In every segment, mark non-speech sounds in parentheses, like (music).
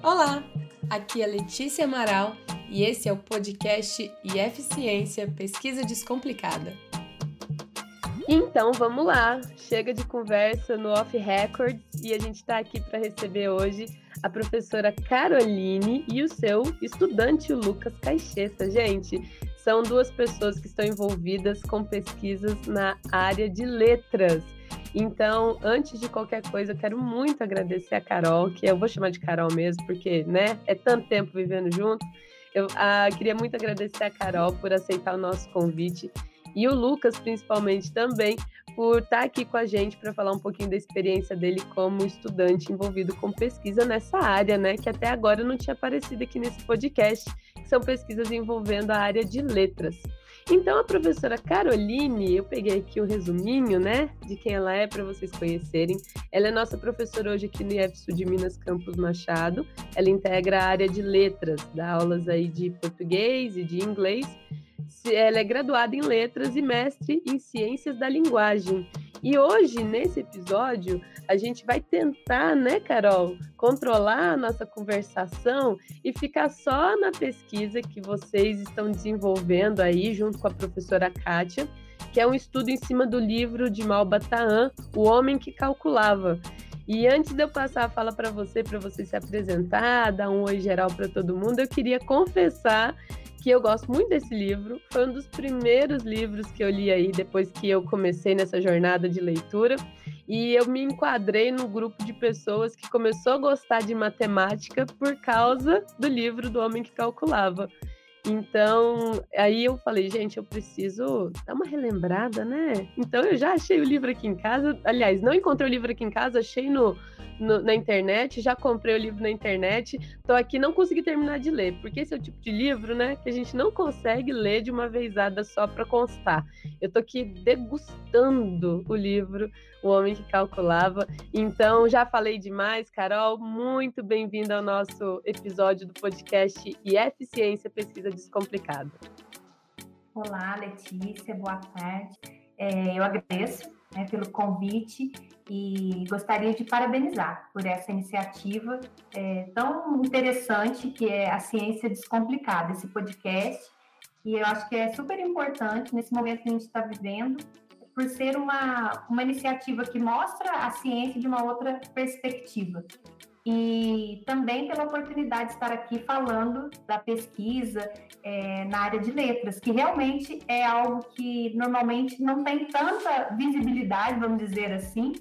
Olá, aqui é Letícia Amaral e esse é o podcast IF Ciência Pesquisa Descomplicada. Então vamos lá, chega de conversa no Off Record e a gente está aqui para receber hoje a professora Caroline e o seu estudante, Lucas Caixeta. Gente, são duas pessoas que estão envolvidas com pesquisas na área de letras. Então, antes de qualquer coisa, eu quero muito agradecer a Carol, que eu vou chamar de Carol mesmo, porque, né, é tanto tempo vivendo junto. Eu ah, queria muito agradecer a Carol por aceitar o nosso convite e o Lucas, principalmente, também, por estar aqui com a gente para falar um pouquinho da experiência dele como estudante envolvido com pesquisa nessa área, né? Que até agora não tinha aparecido aqui nesse podcast, que são pesquisas envolvendo a área de letras. Então, a professora Caroline, eu peguei aqui o um resuminho, né, de quem ela é para vocês conhecerem. Ela é nossa professora hoje aqui no IEFSU de Minas Campos Machado. Ela integra a área de letras, dá aulas aí de português e de inglês. Ela é graduada em letras e mestre em ciências da linguagem. E hoje, nesse episódio, a gente vai tentar, né, Carol, controlar a nossa conversação e ficar só na pesquisa que vocês estão desenvolvendo aí, junto com a professora Kátia, que é um estudo em cima do livro de Malbataan, O Homem que Calculava. E antes de eu passar a fala para você, para você se apresentar, dar um oi geral para todo mundo, eu queria confessar que eu gosto muito desse livro. Foi um dos primeiros livros que eu li aí depois que eu comecei nessa jornada de leitura. E eu me enquadrei no grupo de pessoas que começou a gostar de matemática por causa do livro do Homem que Calculava. Então, aí eu falei, gente, eu preciso dar uma relembrada, né? Então, eu já achei o livro aqui em casa. Aliás, não encontrei o livro aqui em casa, achei no, no, na internet, já comprei o livro na internet, tô aqui não consegui terminar de ler, porque esse é o tipo de livro, né, que a gente não consegue ler de uma vezada só para constar. Eu tô aqui degustando o livro O Homem que Calculava. Então, já falei demais, Carol, muito bem-vinda ao nosso episódio do podcast e Eficiência Pesquisa Descomplicada. Olá, Letícia, boa tarde. É, eu agradeço né, pelo convite e gostaria de parabenizar por essa iniciativa é, tão interessante que é a Ciência Descomplicada, esse podcast. E eu acho que é super importante nesse momento que a gente está vivendo, por ser uma, uma iniciativa que mostra a ciência de uma outra perspectiva e também pela oportunidade de estar aqui falando da pesquisa é, na área de letras, que realmente é algo que normalmente não tem tanta visibilidade, vamos dizer assim,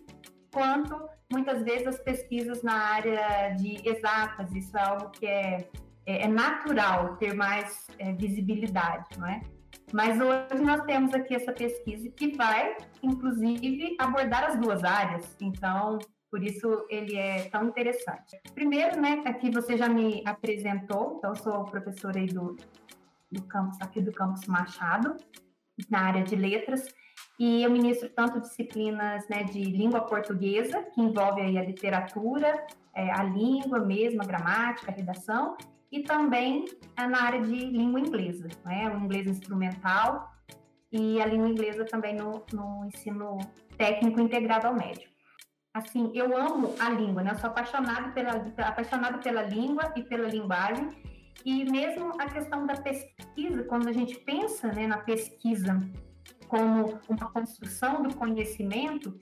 quanto muitas vezes as pesquisas na área de exatas. Isso é algo que é, é, é natural ter mais é, visibilidade, não é? Mas hoje nós temos aqui essa pesquisa que vai, inclusive, abordar as duas áreas. Então, por isso ele é tão interessante. Primeiro, né, aqui você já me apresentou, então sou professora aí do, do campus, aqui do campus Machado, na área de letras, e eu ministro tanto disciplinas né, de língua portuguesa, que envolve aí a literatura, é, a língua mesmo, a gramática, a redação, e também é, na área de língua inglesa, né, o inglês instrumental e a língua inglesa também no, no ensino técnico integrado ao médio assim, eu amo a língua, né? Eu sou apaixonada pela, apaixonada pela língua e pela linguagem. E mesmo a questão da pesquisa, quando a gente pensa né, na pesquisa como uma construção do conhecimento,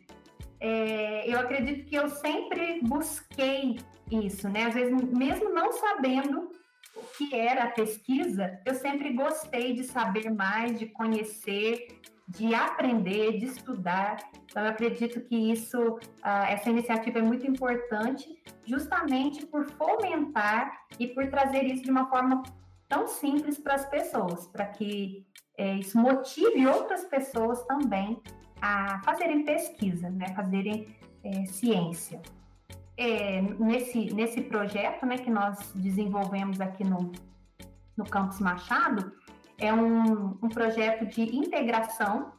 é, eu acredito que eu sempre busquei isso, né? Às vezes, mesmo não sabendo o que era a pesquisa, eu sempre gostei de saber mais, de conhecer, de aprender, de estudar. Então, eu acredito que isso, ah, essa iniciativa é muito importante, justamente por fomentar e por trazer isso de uma forma tão simples para as pessoas, para que é, isso motive outras pessoas também a fazerem pesquisa, né, fazerem é, ciência. É, nesse, nesse projeto né, que nós desenvolvemos aqui no, no Campus Machado, é um, um projeto de integração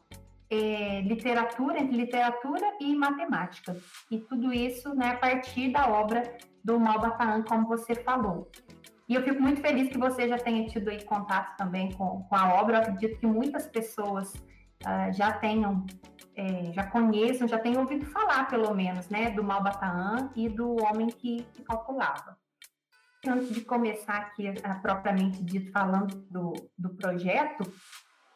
é, literatura entre literatura e matemática. E tudo isso né, a partir da obra do Malbataan, como você falou. E eu fico muito feliz que você já tenha tido aí contato também com, com a obra. Eu acredito que muitas pessoas uh, já tenham, é, já conheçam, já tenham ouvido falar, pelo menos, né, do Malbataan e do Homem que, que Calculava. Antes de começar aqui, a, propriamente dito, falando do, do projeto,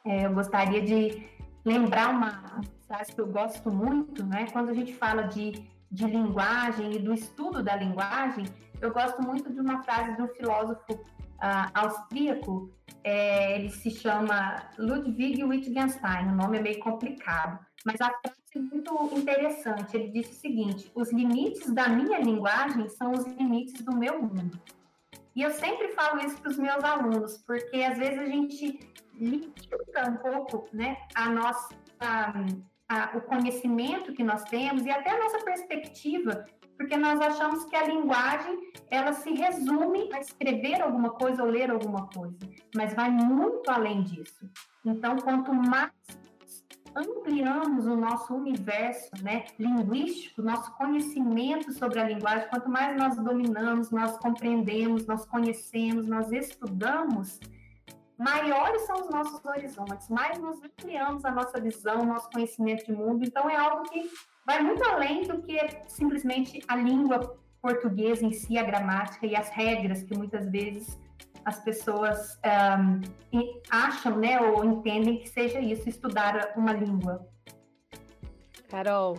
é, eu gostaria de lembrar uma frase que eu gosto muito, né? Quando a gente fala de, de linguagem e do estudo da linguagem, eu gosto muito de uma frase de um filósofo uh, austríaco, é, ele se chama Ludwig Wittgenstein, o nome é meio complicado, mas a frase muito interessante. Ele disse o seguinte: os limites da minha linguagem são os limites do meu mundo. E eu sempre falo isso para os meus alunos, porque às vezes a gente limita um pouco né, a nossa, a, a, o conhecimento que nós temos e até a nossa perspectiva, porque nós achamos que a linguagem ela se resume a escrever alguma coisa ou ler alguma coisa, mas vai muito além disso. Então, quanto mais ampliamos o nosso universo né, linguístico, nosso conhecimento sobre a linguagem, quanto mais nós dominamos, nós compreendemos, nós conhecemos, nós estudamos, maiores são os nossos horizontes, mais nos ampliamos a nossa visão, nosso conhecimento de mundo. Então, é algo que vai muito além do que simplesmente a língua portuguesa em si, a gramática e as regras que muitas vezes as pessoas um, acham, né, ou entendem que seja isso, estudar uma língua. Carol,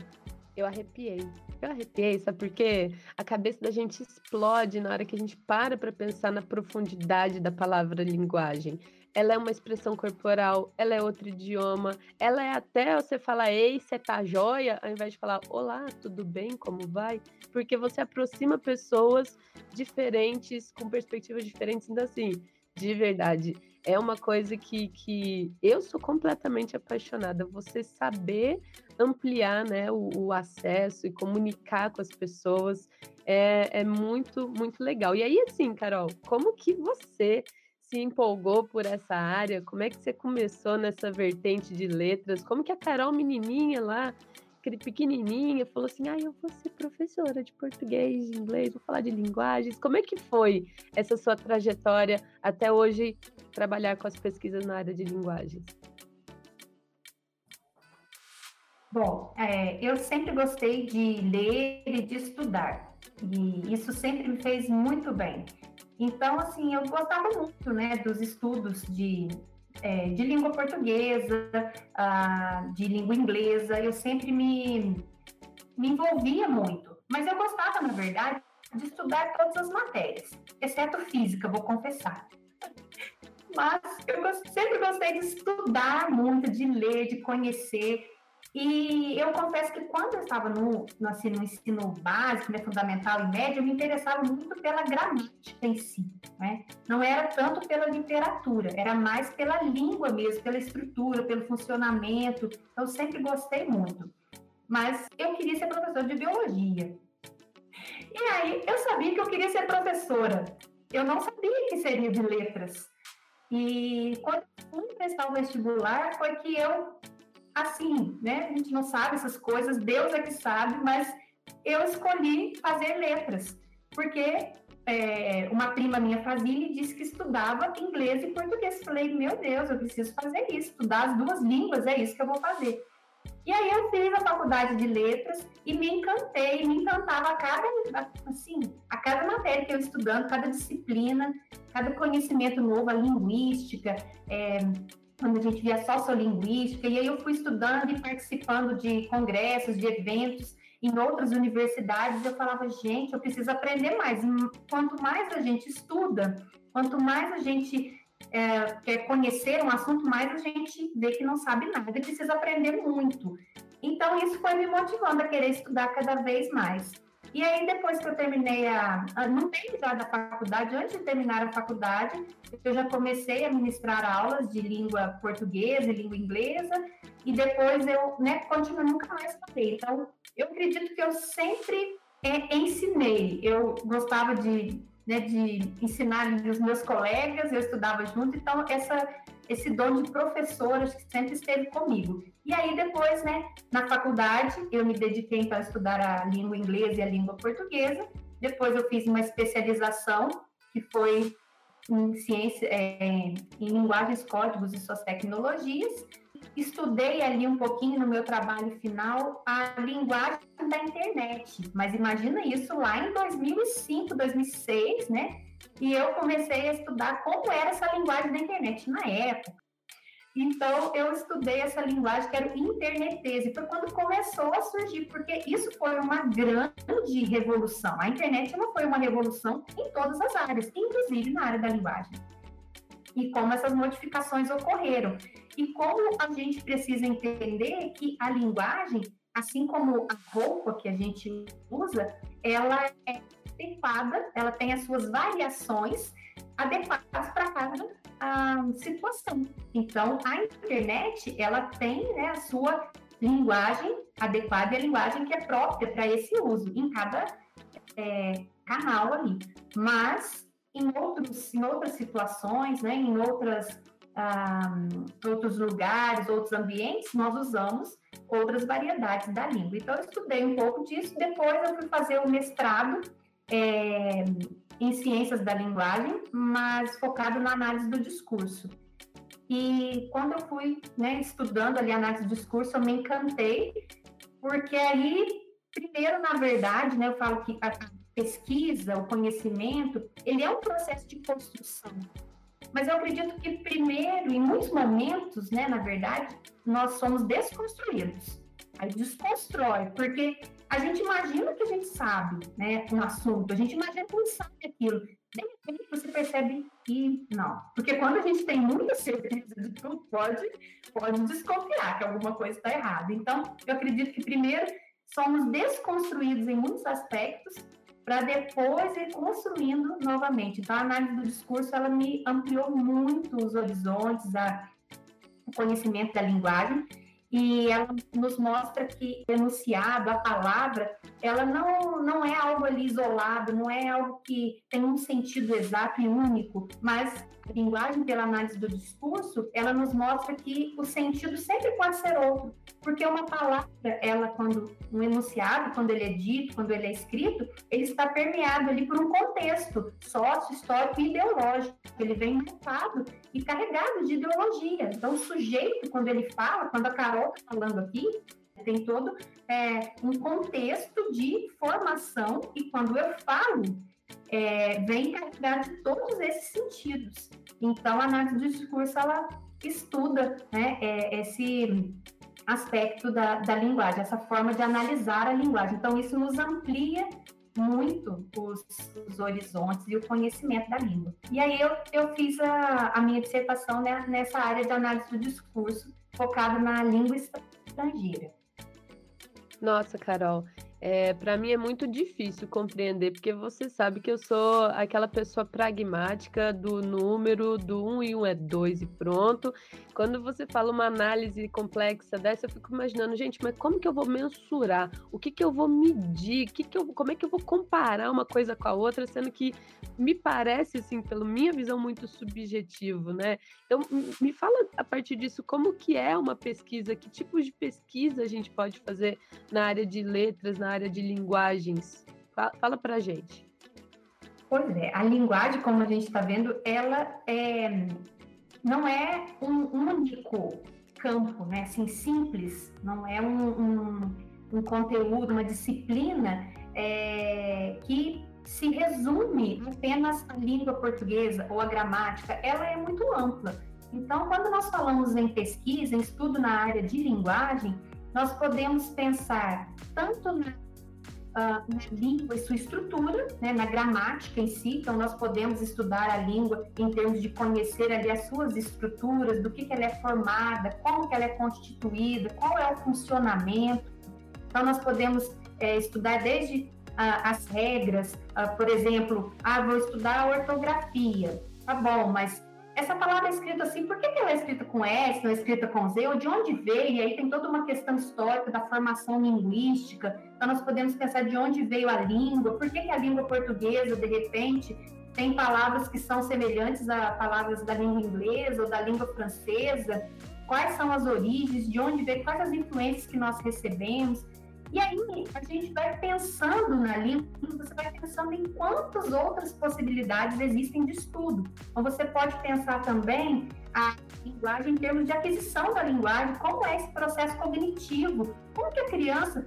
eu arrepiei. Eu arrepiei, sabe por quê? A cabeça da gente explode na hora que a gente para para pensar na profundidade da palavra linguagem. Ela é uma expressão corporal, ela é outro idioma, ela é até você falar ei, você tá joia, ao invés de falar olá, tudo bem, como vai? Porque você aproxima pessoas diferentes, com perspectivas diferentes, então assim, de verdade, é uma coisa que, que eu sou completamente apaixonada. Você saber ampliar né, o, o acesso e comunicar com as pessoas é, é, muito, muito legal. E aí, assim, Carol, como que você se empolgou por essa área? Como é que você começou nessa vertente de letras? Como que a Carol menininha lá pequenininha, falou assim: ah, eu vou ser professora de português, de inglês, vou falar de linguagens. Como é que foi essa sua trajetória até hoje trabalhar com as pesquisas na área de linguagens? Bom, é, eu sempre gostei de ler e de estudar, e isso sempre me fez muito bem. Então, assim, eu gostava muito, né, dos estudos de é, de língua portuguesa, uh, de língua inglesa, eu sempre me, me envolvia muito. Mas eu gostava, na verdade, de estudar todas as matérias, exceto física, vou confessar. (laughs) Mas eu sempre gostei de estudar muito, de ler, de conhecer. E eu confesso que quando eu estava no, no, assim, no ensino básico, né, fundamental e médio, eu me interessava muito pela gramática em si. Né? Não era tanto pela literatura, era mais pela língua mesmo, pela estrutura, pelo funcionamento. Eu sempre gostei muito. Mas eu queria ser professora de biologia. E aí eu sabia que eu queria ser professora. Eu não sabia que seria de letras. E quando eu fui prestar o vestibular, foi que eu assim, né? A gente não sabe essas coisas, Deus é que sabe, mas eu escolhi fazer letras, porque é, uma prima minha fazia e disse que estudava inglês e português. Falei, meu Deus, eu preciso fazer isso, estudar as duas línguas, é isso que eu vou fazer. E aí eu fiz a faculdade de letras e me encantei, me encantava a cada, assim, a cada matéria que eu estudando, cada disciplina, cada conhecimento novo, a linguística, é, quando a gente via sociolinguística, e aí eu fui estudando e participando de congressos, de eventos em outras universidades, eu falava, gente, eu preciso aprender mais. E quanto mais a gente estuda, quanto mais a gente é, quer conhecer um assunto, mais a gente vê que não sabe nada e precisa aprender muito. Então, isso foi me motivando a querer estudar cada vez mais. E aí, depois que eu terminei a. No tempo já da faculdade, antes de terminar a faculdade, eu já comecei a ministrar aulas de língua portuguesa e língua inglesa, e depois eu né, continuo, nunca mais parei. Então, eu acredito que eu sempre é, ensinei. Eu gostava de, né, de ensinar os meus colegas, eu estudava junto, então essa esse dom de professora que sempre esteve comigo. E aí depois, né, na faculdade, eu me dediquei então a estudar a língua inglesa e a língua portuguesa. Depois eu fiz uma especialização que foi em ciência, é, em linguagens, códigos e suas tecnologias. Estudei ali um pouquinho no meu trabalho final a linguagem da internet, mas imagina isso lá em 2005, 2006, né? E eu comecei a estudar como era essa linguagem da internet na época. Então, eu estudei essa linguagem que era o internetese, foi quando começou a surgir, porque isso foi uma grande revolução. A internet não foi uma revolução em todas as áreas, inclusive na área da linguagem. E como essas modificações ocorreram. E como a gente precisa entender que a linguagem, assim como a roupa que a gente usa, ela é adequada, ela tem as suas variações adequadas para cada uh, situação. Então, a internet, ela tem né, a sua linguagem adequada e a linguagem que é própria para esse uso em cada é, canal ali. Mas, em, outros, em outras situações, né, em outras, um, ah, outros lugares, outros ambientes, nós usamos outras variedades da língua. Então, eu estudei um pouco disso, depois eu fui fazer o mestrado é, em ciências da linguagem, mas focado na análise do discurso. E quando eu fui né, estudando ali análise do discurso, eu me encantei, porque aí, primeiro, na verdade, né, eu falo que a pesquisa, o conhecimento, ele é um processo de construção. Mas eu acredito que, primeiro, em muitos momentos, né, na verdade, nós somos desconstruídos. Aí desconstrói, porque a gente imagina que a gente sabe, né, um assunto, a gente imagina que a gente sabe aquilo. De repente você percebe que não. Porque quando a gente tem muita certeza de tudo, pode, pode desconfiar que alguma coisa está errada. Então, eu acredito que primeiro somos desconstruídos em muitos aspectos para depois ir construindo novamente. Então, a análise do discurso, ela me ampliou muito os horizontes, a, o conhecimento da linguagem, e ela nos mostra que o enunciado, a palavra, ela não, não é algo ali isolado, não é algo que tem um sentido exato e único, mas linguagem pela análise do discurso, ela nos mostra que o sentido sempre pode ser outro, porque uma palavra, ela quando um enunciado, quando ele é dito, quando ele é escrito, ele está permeado ali por um contexto sócio, histórico e ideológico. Ele vem marcado e carregado de ideologia. Então, o sujeito, quando ele fala, quando a Carol está falando aqui, tem todo é, um contexto de formação e quando eu falo, é, vem carregado de todos esses sentidos. Então, a análise do discurso, ela estuda né, é, esse aspecto da, da linguagem, essa forma de analisar a linguagem. Então, isso nos amplia muito os, os, horizontes e o conhecimento da língua. E aí eu, eu fiz a, a minha dissertação né, nessa área de análise do discurso, focado na língua estrangeira. Nossa, Carol, é, para mim é muito difícil compreender, porque você sabe que eu sou aquela pessoa pragmática do número, do 1 um e 1 um é 2 e pronto. Quando você fala uma análise complexa dessa, eu fico imaginando, gente, mas como que eu vou mensurar? O que que eu vou medir? Que que eu, como é que eu vou comparar uma coisa com a outra, sendo que me parece, assim, pela minha visão, muito subjetivo, né? Então, me fala a partir disso, como que é uma pesquisa, que tipos de pesquisa a gente pode fazer na área de letras, na área de linguagens? Fala, fala para a gente. Pois é, a linguagem, como a gente está vendo, ela é, não é um, único campo, né? Assim, simples, não é um, um, um conteúdo, uma disciplina é, que se resume apenas à língua portuguesa ou à gramática, ela é muito ampla. Então, quando nós falamos em pesquisa, em estudo na área de linguagem, nós podemos pensar tanto na, na língua e sua estrutura, né, na gramática em si, então nós podemos estudar a língua em termos de conhecer ali as suas estruturas, do que, que ela é formada, como que ela é constituída, qual é o funcionamento. Então nós podemos é, estudar desde uh, as regras, uh, por exemplo, ah, vou estudar a ortografia, tá bom, mas essa palavra é escrita assim, por que, que ela é escrita com S, não é escrita com Z, ou de onde veio? E aí tem toda uma questão histórica da formação linguística. Então, nós podemos pensar de onde veio a língua, por que, que a língua portuguesa, de repente, tem palavras que são semelhantes a palavras da língua inglesa ou da língua francesa, quais são as origens, de onde veio, quais as influências que nós recebemos. E aí a gente vai pensando na língua, você vai pensando em quantas outras possibilidades existem de estudo. Então você pode pensar também a linguagem em termos de aquisição da linguagem, como é esse processo cognitivo, como que a criança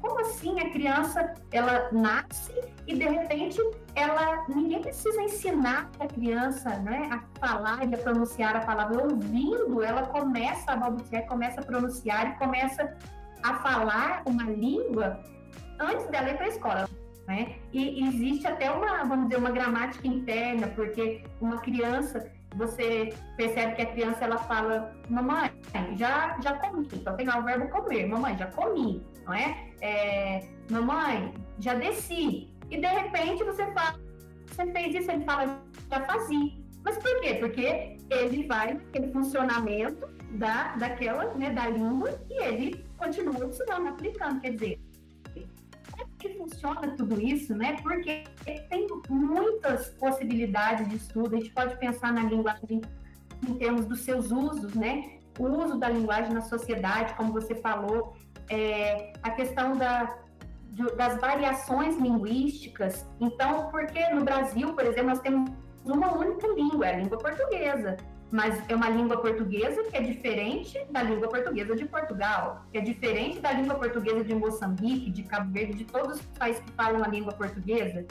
como assim a criança ela nasce e de repente ela ninguém precisa ensinar a criança né, a falar e a pronunciar a palavra ouvindo ela começa a balbuciar começa a pronunciar e começa a falar uma língua antes dela ir para a escola né? E existe até uma vamos dizer uma gramática interna porque uma criança você percebe que a criança ela fala, mamãe, já, já comi, então tem lá o verbo comer, mamãe, já comi, não é? é? Mamãe, já desci. E de repente você fala, você fez isso, ele fala, já fazia. Mas por quê? Porque ele vai naquele funcionamento da, daquela, né, da língua e ele continua ensinando, aplicando. Quer dizer, que funciona tudo isso, né? Porque tem muitas possibilidades de estudo. A gente pode pensar na linguagem em termos dos seus usos, né? O uso da linguagem na sociedade, como você falou, é, a questão da, das variações linguísticas. Então, porque no Brasil, por exemplo, nós temos uma única língua, a língua portuguesa mas é uma língua portuguesa que é diferente da língua portuguesa de Portugal, que é diferente da língua portuguesa de Moçambique, de Cabo Verde, de todos os países que falam a língua portuguesa.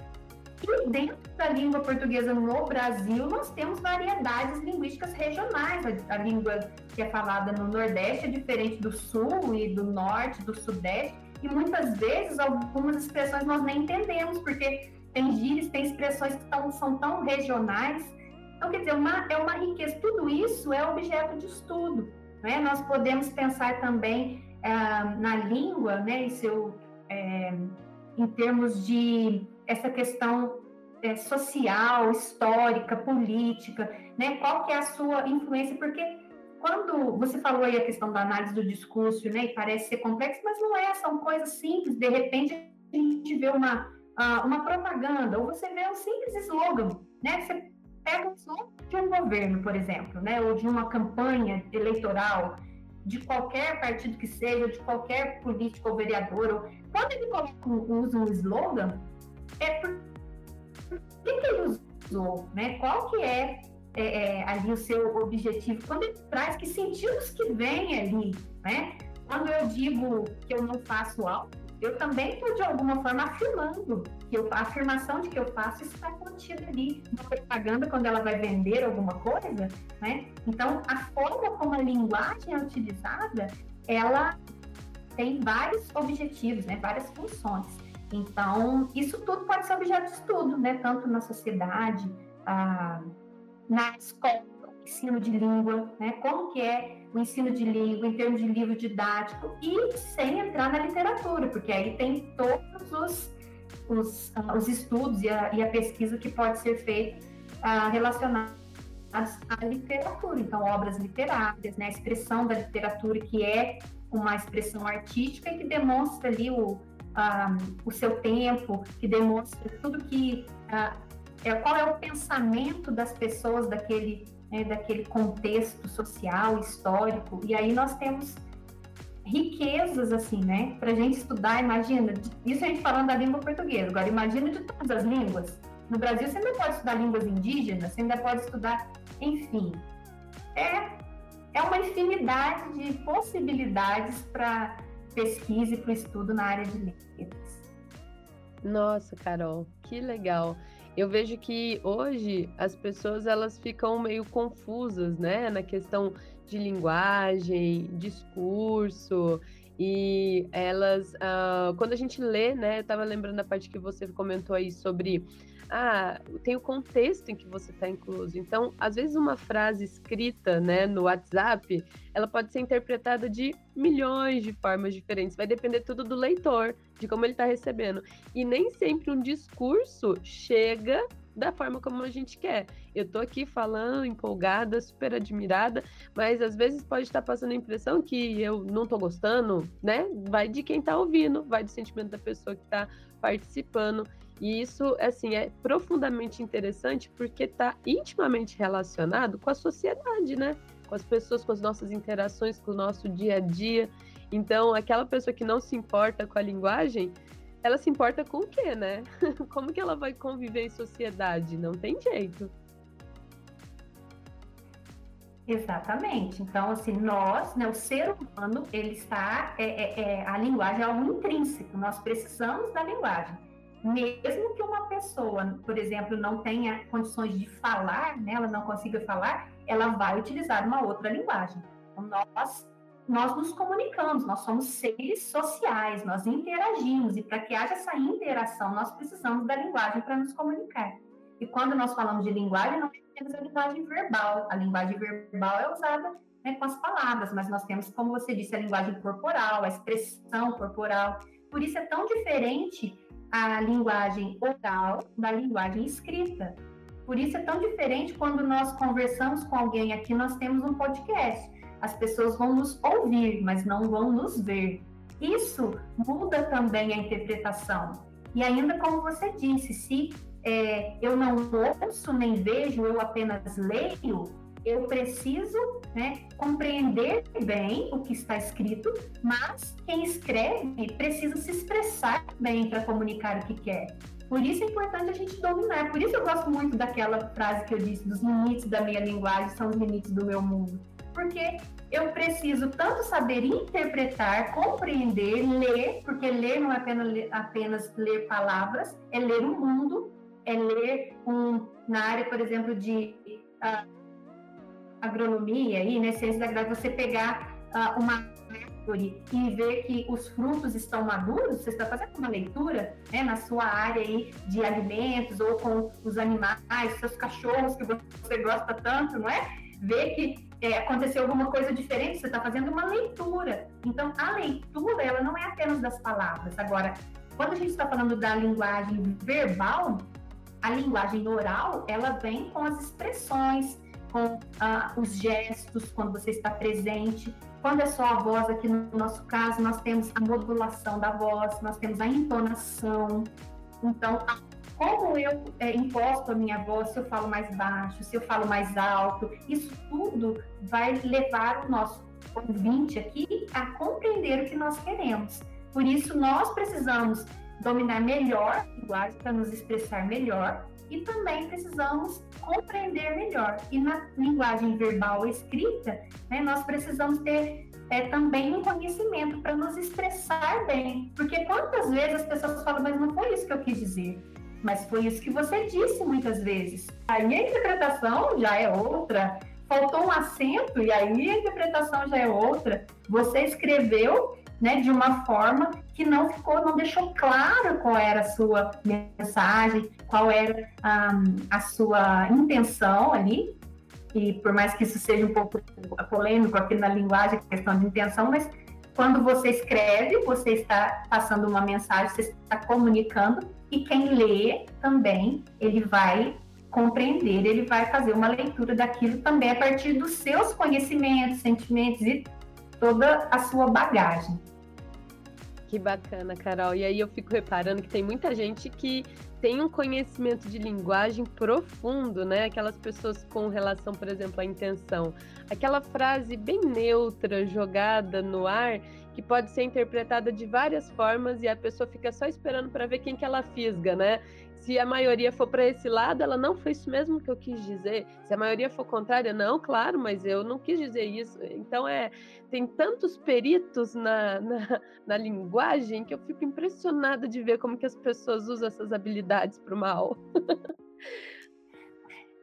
E dentro da língua portuguesa no Brasil, nós temos variedades linguísticas regionais. A, a língua que é falada no Nordeste é diferente do Sul e do Norte, do Sudeste. E muitas vezes algumas expressões nós nem entendemos, porque tem gírias, tem expressões que tão, são tão regionais então, quer dizer, uma, é uma riqueza. Tudo isso é objeto de estudo. Né? Nós podemos pensar também ah, na língua, né, em, seu, é, em termos de essa questão é, social, histórica, política, né? qual que é a sua influência, porque quando você falou aí a questão da análise do discurso, né, e parece ser complexo, mas não é, são coisas simples, de repente a gente vê uma, ah, uma propaganda, ou você vê um simples slogan, né, você pega só de um governo, por exemplo, né, ou de uma campanha eleitoral de qualquer partido que seja, de qualquer político ou vereador, ou, quando ele usa um slogan, é por, que ele usou, né? Qual que é, é, é, ali o seu objetivo? Quando ele traz que sentidos que vem ali, né? Quando eu digo que eu não faço algo, eu também estou de alguma forma afirmando que eu, a afirmação de que eu faço está contida ali na propaganda quando ela vai vender alguma coisa, né? Então a forma como a linguagem é utilizada, ela tem vários objetivos, né? Várias funções. Então isso tudo pode ser objeto de estudo, né? Tanto na sociedade, ah, na escola, ensino de língua, né? Como que é o ensino de língua em termos de livro didático e sem entrar na literatura, porque aí tem todos os, os, uh, os estudos e a, e a, pesquisa que pode ser feita uh, relacionados à literatura. Então, obras literárias, né? A expressão da literatura que é uma expressão artística e que demonstra ali o, uh, o seu tempo, que demonstra tudo que é, qual é o pensamento das pessoas daquele né, daquele contexto social, histórico, e aí nós temos riquezas, assim, né, para a gente estudar, imagina, isso a gente falando da língua portuguesa, agora imagina de todas as línguas. No Brasil você ainda pode estudar línguas indígenas, você ainda pode estudar, enfim, é, é uma infinidade de possibilidades para pesquisa e para o estudo na área de letras. Nossa, Carol, que legal eu vejo que hoje as pessoas elas ficam meio confusas, né, na questão de linguagem, discurso e elas, uh, quando a gente lê, né, eu estava lembrando da parte que você comentou aí sobre ah, tem o contexto em que você está incluso. Então, às vezes uma frase escrita, né, no WhatsApp, ela pode ser interpretada de milhões de formas diferentes. Vai depender tudo do leitor, de como ele está recebendo. E nem sempre um discurso chega da forma como a gente quer. Eu tô aqui falando, empolgada, super admirada, mas às vezes pode estar passando a impressão que eu não tô gostando, né? Vai de quem tá ouvindo, vai do sentimento da pessoa que tá participando. E isso, assim, é profundamente interessante porque está intimamente relacionado com a sociedade, né? Com as pessoas, com as nossas interações, com o nosso dia a dia. Então, aquela pessoa que não se importa com a linguagem, ela se importa com o quê, né? (laughs) Como que ela vai conviver em sociedade? Não tem jeito. Exatamente. Então, assim, nós, né, o ser humano, ele está, é, é, é, a linguagem é algo intrínseco, nós precisamos da linguagem. Mesmo que uma pessoa, por exemplo, não tenha condições de falar, né, ela não consiga falar, ela vai utilizar uma outra linguagem. Então, nós, nós nos comunicamos, nós somos seres sociais, nós interagimos, e para que haja essa interação, nós precisamos da linguagem para nos comunicar. E quando nós falamos de linguagem, não temos a linguagem verbal. A linguagem verbal é usada né, com as palavras, mas nós temos, como você disse, a linguagem corporal, a expressão corporal. Por isso é tão diferente a linguagem oral da linguagem escrita. Por isso é tão diferente quando nós conversamos com alguém aqui, nós temos um podcast. As pessoas vão nos ouvir, mas não vão nos ver. Isso muda também a interpretação. E ainda como você disse, se é, eu não ouço nem vejo, eu apenas leio, eu preciso né, compreender bem o que está escrito, mas quem escreve precisa se expressar bem para comunicar o que quer. Por isso é importante a gente dominar. Por isso eu gosto muito daquela frase que eu disse: dos limites da minha linguagem são os limites do meu mundo. Porque eu preciso tanto saber interpretar, compreender, ler, porque ler não é apenas, apenas ler palavras, é ler o mundo é ler um, na área, por exemplo, de uh, agronomia, aí, né, ciência da você pegar uh, uma árvore e ver que os frutos estão maduros, você está fazendo uma leitura né, na sua área aí de alimentos ou com os animais, seus cachorros que você gosta tanto, não é? Ver que é, aconteceu alguma coisa diferente, você está fazendo uma leitura. Então, a leitura, ela não é apenas das palavras. Agora, quando a gente está falando da linguagem verbal, a linguagem oral, ela vem com as expressões, com ah, os gestos, quando você está presente. Quando é só a voz, aqui no nosso caso, nós temos a modulação da voz, nós temos a entonação. Então, como eu é, imposto a minha voz, se eu falo mais baixo, se eu falo mais alto, isso tudo vai levar o nosso ouvinte aqui a compreender o que nós queremos. Por isso, nós precisamos dominar melhor a linguagem para nos expressar melhor e também precisamos compreender melhor. E na linguagem verbal escrita, né, nós precisamos ter é, também um conhecimento para nos expressar bem. Porque quantas vezes as pessoas falam, mas não foi isso que eu quis dizer. Mas foi isso que você disse muitas vezes. Aí a interpretação já é outra. Faltou um acento e aí a interpretação já é outra. Você escreveu né, de uma forma que não ficou, não deixou claro qual era a sua mensagem, qual era a sua intenção ali. E por mais que isso seja um pouco polêmico aqui na linguagem, questão de intenção, mas quando você escreve, você está passando uma mensagem, você está comunicando, e quem lê também, ele vai compreender, ele vai fazer uma leitura daquilo também a partir dos seus conhecimentos, sentimentos e toda a sua bagagem. Que bacana, Carol. E aí eu fico reparando que tem muita gente que tem um conhecimento de linguagem profundo, né? Aquelas pessoas com relação, por exemplo, à intenção. Aquela frase bem neutra, jogada no ar, que pode ser interpretada de várias formas e a pessoa fica só esperando para ver quem que ela fisga, né? Se a maioria for para esse lado, ela não foi isso mesmo que eu quis dizer. Se a maioria for contrária, não, claro, mas eu não quis dizer isso. Então é, tem tantos peritos na, na, na linguagem que eu fico impressionada de ver como que as pessoas usam essas habilidades para o mal.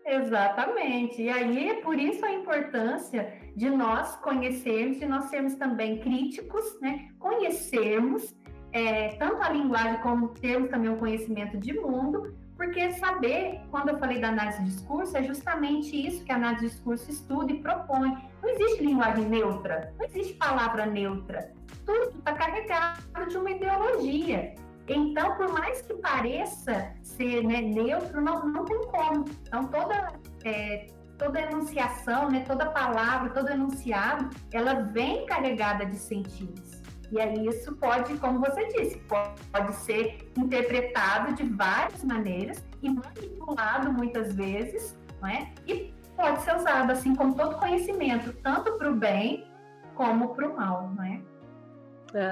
Exatamente. E aí é por isso a importância de nós conhecermos, de nós sermos também críticos, né? Conhecermos é, tanto a linguagem como termos também um conhecimento de mundo, porque saber, quando eu falei da análise de discurso, é justamente isso que a análise de discurso estuda e propõe. Não existe linguagem neutra, não existe palavra neutra. Tudo está carregado de uma ideologia. Então, por mais que pareça ser né, neutro, não, não tem como. Então, toda, é, toda enunciação, né, toda palavra, todo enunciado, ela vem carregada de sentidos. E aí isso pode, como você disse, pode, ser interpretado de várias maneiras e manipulado muitas vezes, não é? E pode ser usado assim como todo conhecimento, tanto para o bem como para o mal, não é?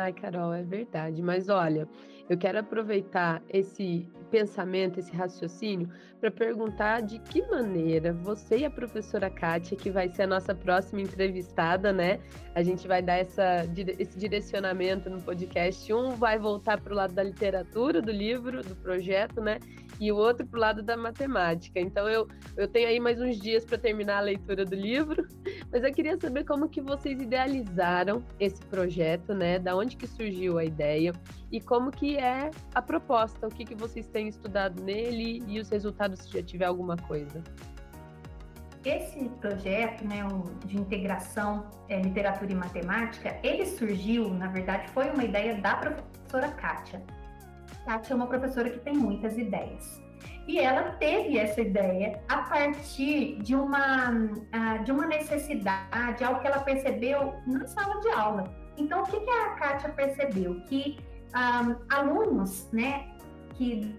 Ai, Carol, é verdade. Mas olha, Eu quero aproveitar esse pensamento, esse raciocínio, para perguntar de que maneira você e a professora Kátia, que vai ser a nossa próxima entrevistada, né? A gente vai dar essa, esse direcionamento no podcast. Um vai voltar para o lado da literatura, do livro, do projeto, né? E o outro para o lado da matemática. Então eu, eu tenho aí mais uns dias para terminar a leitura do livro, (laughs) mas eu queria saber como que vocês idealizaram esse projeto, né? Da onde que surgiu a ideia e como que é a proposta, o que, que vocês têm estudado nele e os resultados, se já tiver alguma coisa. Esse projeto né, de integração é, literatura e matemática, ele surgiu, na verdade, foi uma ideia da professora Kátia. Kátia é uma professora que tem muitas ideias. E ela teve essa ideia a partir de uma, de uma necessidade, algo que ela percebeu na sala de aula. Então, o que, que a Kátia percebeu? Que um, alunos, né, que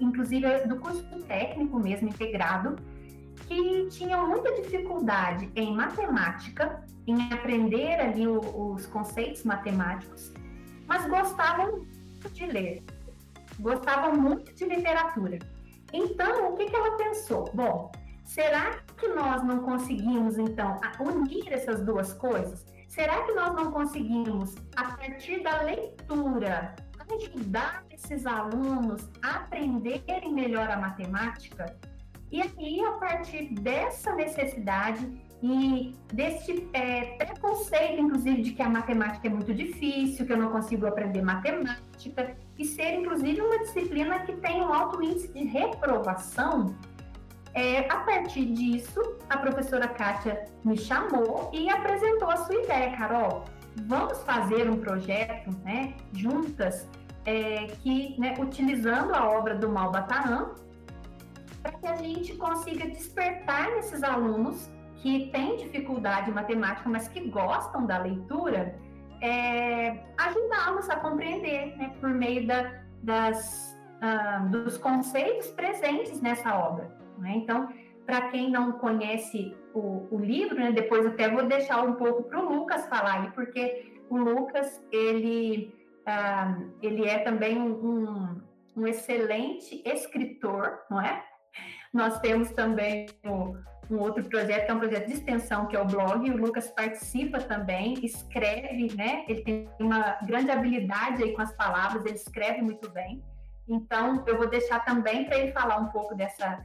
inclusive do curso técnico mesmo integrado, que tinham muita dificuldade em matemática, em aprender ali os conceitos matemáticos, mas gostavam de ler, gostavam muito de literatura. Então, o que, que ela pensou? Bom, será que nós não conseguimos, então, unir essas duas coisas? Será que nós não conseguimos, a partir da leitura, ajudar esses alunos a aprenderem melhor a matemática? E aí, a partir dessa necessidade e desse é, preconceito, inclusive, de que a matemática é muito difícil, que eu não consigo aprender matemática, e ser, inclusive, uma disciplina que tem um alto índice de reprovação, é, a partir disso, a professora Kátia me chamou e apresentou a sua ideia, Carol. Vamos fazer um projeto, né, juntas, é, que, né, utilizando a obra do Malbataan, para que a gente consiga despertar nesses alunos que têm dificuldade em matemática, mas que gostam da leitura, é, ajudá-los a compreender, né, por meio da, das, uh, dos conceitos presentes nessa obra. Né? Então, para quem não conhece o, o livro, né, depois até vou deixar um pouco para o Lucas falar aí, porque o Lucas ele, uh, ele é também um, um, excelente escritor, não é? Nós temos também o, um outro projeto, que é um projeto de extensão, que é o blog, o Lucas participa também, escreve, né? Ele tem uma grande habilidade aí com as palavras, ele escreve muito bem. Então, eu vou deixar também para ele falar um pouco dessa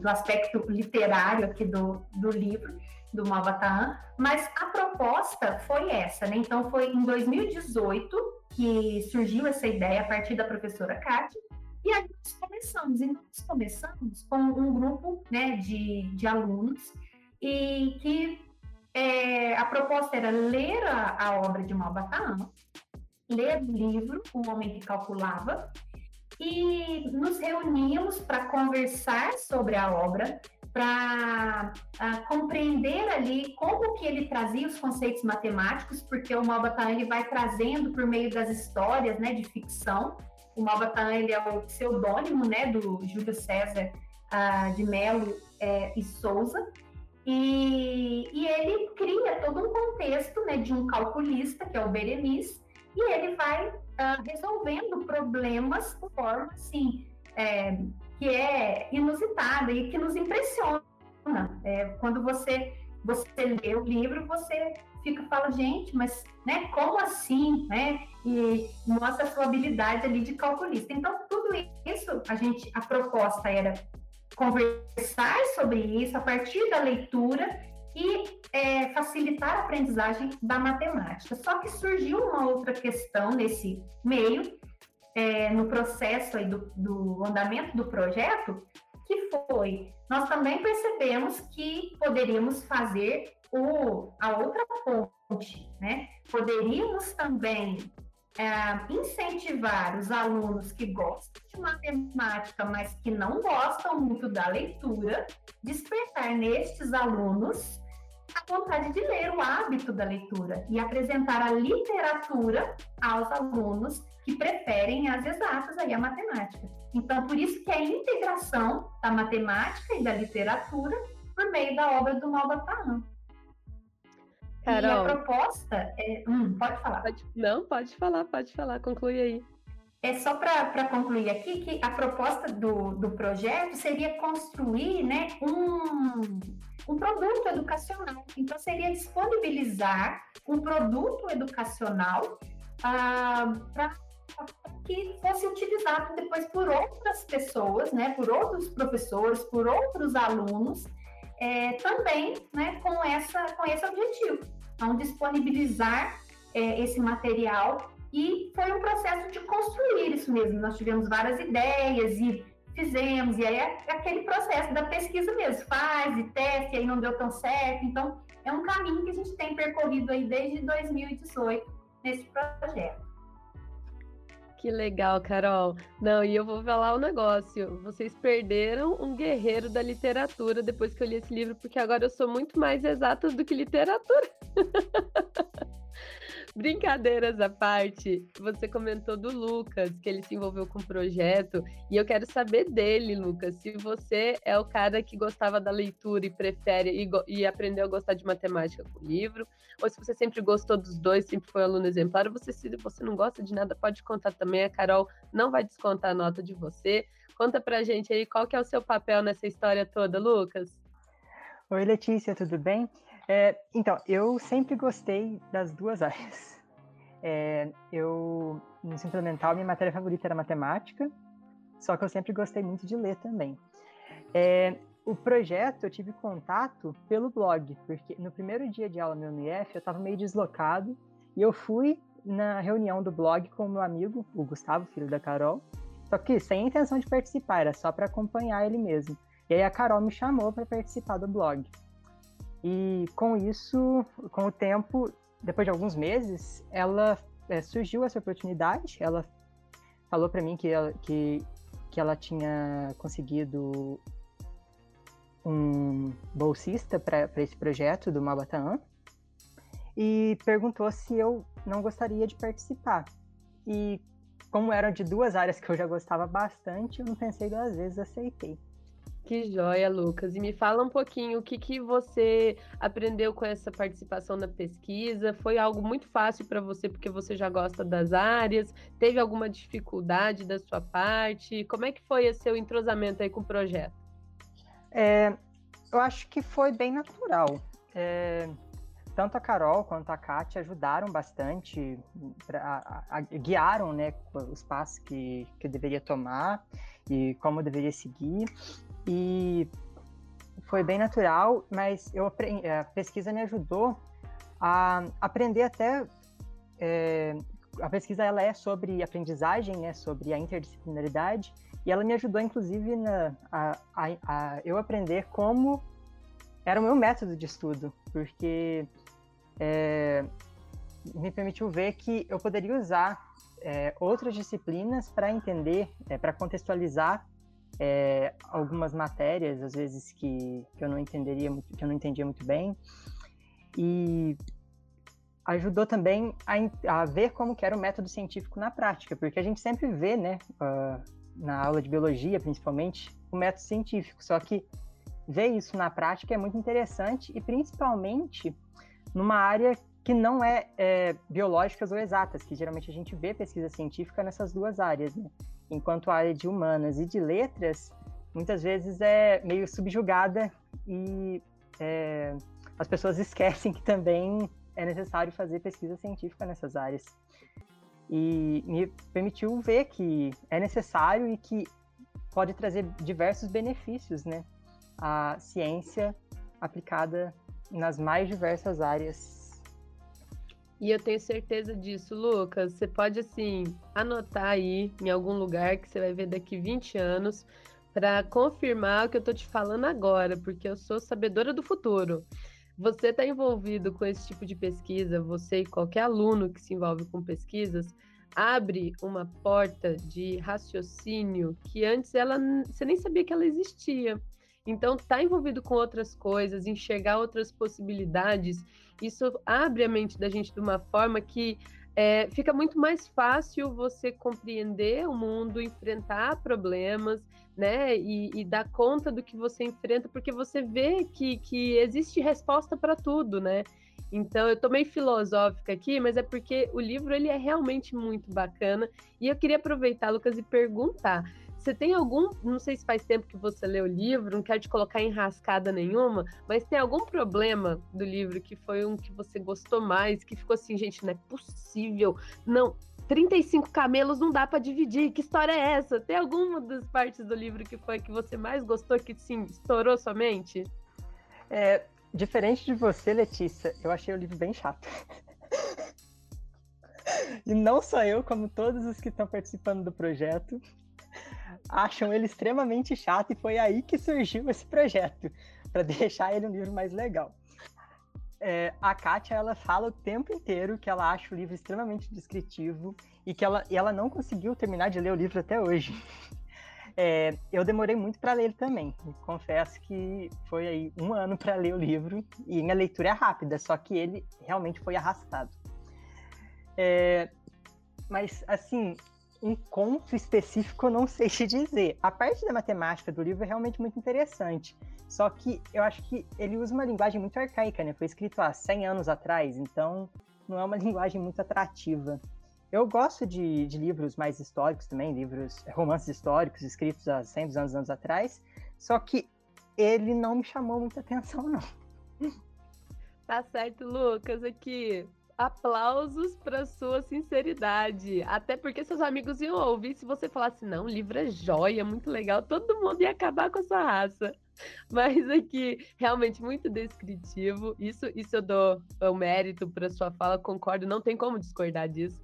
do aspecto literário aqui do, do livro, do Malbataan, mas a proposta foi essa, né? Então, foi em 2018 que surgiu essa ideia a partir da professora Kátia, e aí nós começamos, e nós começamos com um grupo né, de, de alunos, e que é, a proposta era ler a, a obra de Malbataan, ler o livro O Homem que Calculava, e nos reuníamos para conversar sobre a obra, para uh, compreender ali como que ele trazia os conceitos matemáticos, porque o Malbataan ele vai trazendo por meio das histórias, né, de ficção. O Malbataan ele é o pseudônimo, né, do Júlio César uh, de Melo é, e Souza. E, e, ele cria todo um contexto né, de um calculista, que é o Berenice, e ele vai uh, resolvendo problemas de forma assim, é, que é inusitada e que nos impressiona. É, quando você, você lê o livro, você fica fala, gente, mas né, como assim? Né? E mostra a sua habilidade ali de calculista. Então, tudo isso, a gente, a proposta era conversar sobre isso a partir da leitura e é, facilitar a aprendizagem da matemática. Só que surgiu uma outra questão nesse meio, é, no processo do, do andamento do projeto, que foi, nós também percebemos que poderíamos fazer o, a outra ponte, né? Poderíamos também é, incentivar os alunos que gostam de matemática, mas que não gostam muito da leitura, despertar nestes alunos a vontade de ler, o hábito da leitura e apresentar a literatura aos alunos que preferem as exatas aí a matemática. Então, por isso que é a integração da matemática e da literatura por meio da obra do Malbataan. Carol, e a proposta é... Hum, pode falar. Pode... Não, pode falar, pode falar, conclui aí. é só para concluir aqui que a proposta do, do projeto seria construir né, um, um produto educacional. Então, seria disponibilizar um produto educacional ah, para que fosse utilizado depois por outras pessoas, né, por outros professores, por outros alunos, é, também né, com, essa, com esse objetivo. Então, disponibilizar é, esse material e foi um processo de construir isso mesmo. Nós tivemos várias ideias e fizemos, e aí é aquele processo da pesquisa mesmo, faz e teste, e aí não deu tão certo. Então, é um caminho que a gente tem percorrido aí desde 2018 nesse projeto. Que legal, Carol. Não, e eu vou falar um negócio. Vocês perderam um guerreiro da literatura depois que eu li esse livro, porque agora eu sou muito mais exata do que literatura. (laughs) Brincadeiras à parte, você comentou do Lucas, que ele se envolveu com o projeto, e eu quero saber dele, Lucas, se você é o cara que gostava da leitura e prefere e, e aprendeu a gostar de matemática com o livro, ou se você sempre gostou dos dois, sempre foi aluno exemplar, ou você, se você não gosta de nada, pode contar também, a Carol não vai descontar a nota de você. Conta pra gente aí qual que é o seu papel nessa história toda, Lucas. Oi, Letícia, tudo bem? É, então, eu sempre gostei das duas (laughs) áreas. É, eu, no ensino fundamental, minha matéria favorita era matemática, só que eu sempre gostei muito de ler também. É, o projeto eu tive contato pelo blog, porque no primeiro dia de aula meu no IF eu estava meio deslocado e eu fui na reunião do blog com meu amigo, o Gustavo, filho da Carol, só que sem intenção de participar, era só para acompanhar ele mesmo. E aí a Carol me chamou para participar do blog. E com isso, com o tempo, depois de alguns meses, ela é, surgiu essa oportunidade. Ela falou para mim que ela, que, que ela tinha conseguido um bolsista para esse projeto do Mabataã e perguntou se eu não gostaria de participar. E como eram de duas áreas que eu já gostava bastante, eu não pensei duas vezes, aceitei. Que joia, Lucas. E me fala um pouquinho o que, que você aprendeu com essa participação na pesquisa. Foi algo muito fácil para você porque você já gosta das áreas? Teve alguma dificuldade da sua parte? Como é que foi esse seu entrosamento aí com o projeto? É, eu acho que foi bem natural. É, tanto a Carol quanto a Kátia ajudaram bastante, pra, a, a, guiaram né, os passos que, que eu deveria tomar e como eu deveria seguir. E foi bem natural, mas eu aprendi, a pesquisa me ajudou a aprender até. É, a pesquisa ela é sobre aprendizagem, né, sobre a interdisciplinaridade, e ela me ajudou, inclusive, na, a, a, a eu aprender como era o meu método de estudo, porque é, me permitiu ver que eu poderia usar é, outras disciplinas para entender, para contextualizar é, algumas matérias, às vezes que, que eu não entenderia que eu não entendia muito bem, e ajudou também a, a, ver como que era o método científico na prática, porque a gente sempre vê, né, uh, na aula de biologia, principalmente, o método científico, só que ver isso na prática é muito interessante e principalmente numa área que não é, é biológicas ou exatas, que geralmente a gente vê pesquisa científica nessas duas áreas, né? Enquanto a área de humanas e de letras muitas vezes é meio subjugada e é, as pessoas (laughs) esquecem que também é necessário fazer pesquisa científica nessas áreas. E me permitiu ver que é necessário e que pode trazer diversos benefícios, né? A ciência aplicada nas mais diversas áreas e eu tenho certeza disso, Lucas. Você pode, assim, anotar aí em algum lugar que você vai ver daqui 20 anos para confirmar o que eu tô te falando agora, porque eu sou sabedora do futuro. Você está envolvido com esse tipo de pesquisa, você e qualquer aluno que se envolve com pesquisas, abre uma porta de raciocínio que antes ela você nem sabia que ela existia. Então, estar tá envolvido com outras coisas, enxergar outras possibilidades, isso abre a mente da gente de uma forma que é, fica muito mais fácil você compreender o mundo, enfrentar problemas, né? E, e dar conta do que você enfrenta, porque você vê que, que existe resposta para tudo, né? Então eu tô meio filosófica aqui, mas é porque o livro ele é realmente muito bacana e eu queria aproveitar, Lucas, e perguntar você tem algum, não sei se faz tempo que você leu o livro, não quero te colocar em rascada nenhuma, mas tem algum problema do livro que foi um que você gostou mais, que ficou assim, gente, não é possível, não, 35 camelos não dá para dividir. Que história é essa? Tem alguma das partes do livro que foi que você mais gostou, que sim, estourou sua mente? É, diferente de você, Letícia, eu achei o livro bem chato. (laughs) e não só eu, como todos os que estão participando do projeto acham ele extremamente chato e foi aí que surgiu esse projeto, para (laughs) deixar ele um livro mais legal. É, a Kátia, ela fala o tempo inteiro que ela acha o livro extremamente descritivo e que ela, e ela não conseguiu terminar de ler o livro até hoje. (laughs) É, eu demorei muito para ler ele também. Confesso que foi aí um ano para ler o livro e minha leitura é rápida, só que ele realmente foi arrastado. É, mas, assim, conto específico eu não sei te dizer. A parte da matemática do livro é realmente muito interessante. Só que eu acho que ele usa uma linguagem muito arcaica, né? Foi escrito há 100 anos atrás, então não é uma (laughs) linguagem muito atrativa. Eu gosto de, de livros mais históricos também, livros, romances históricos escritos há 100 anos, anos atrás, só que ele não me chamou muita atenção, não. Tá certo, Lucas, aqui aplausos para sua sinceridade. Até porque seus amigos iam ouvir se você falasse, não, livro é joia, muito legal, todo mundo ia acabar com a sua raça. Mas aqui, realmente muito descritivo. Isso, isso eu dou o mérito para sua fala, concordo, não tem como discordar disso.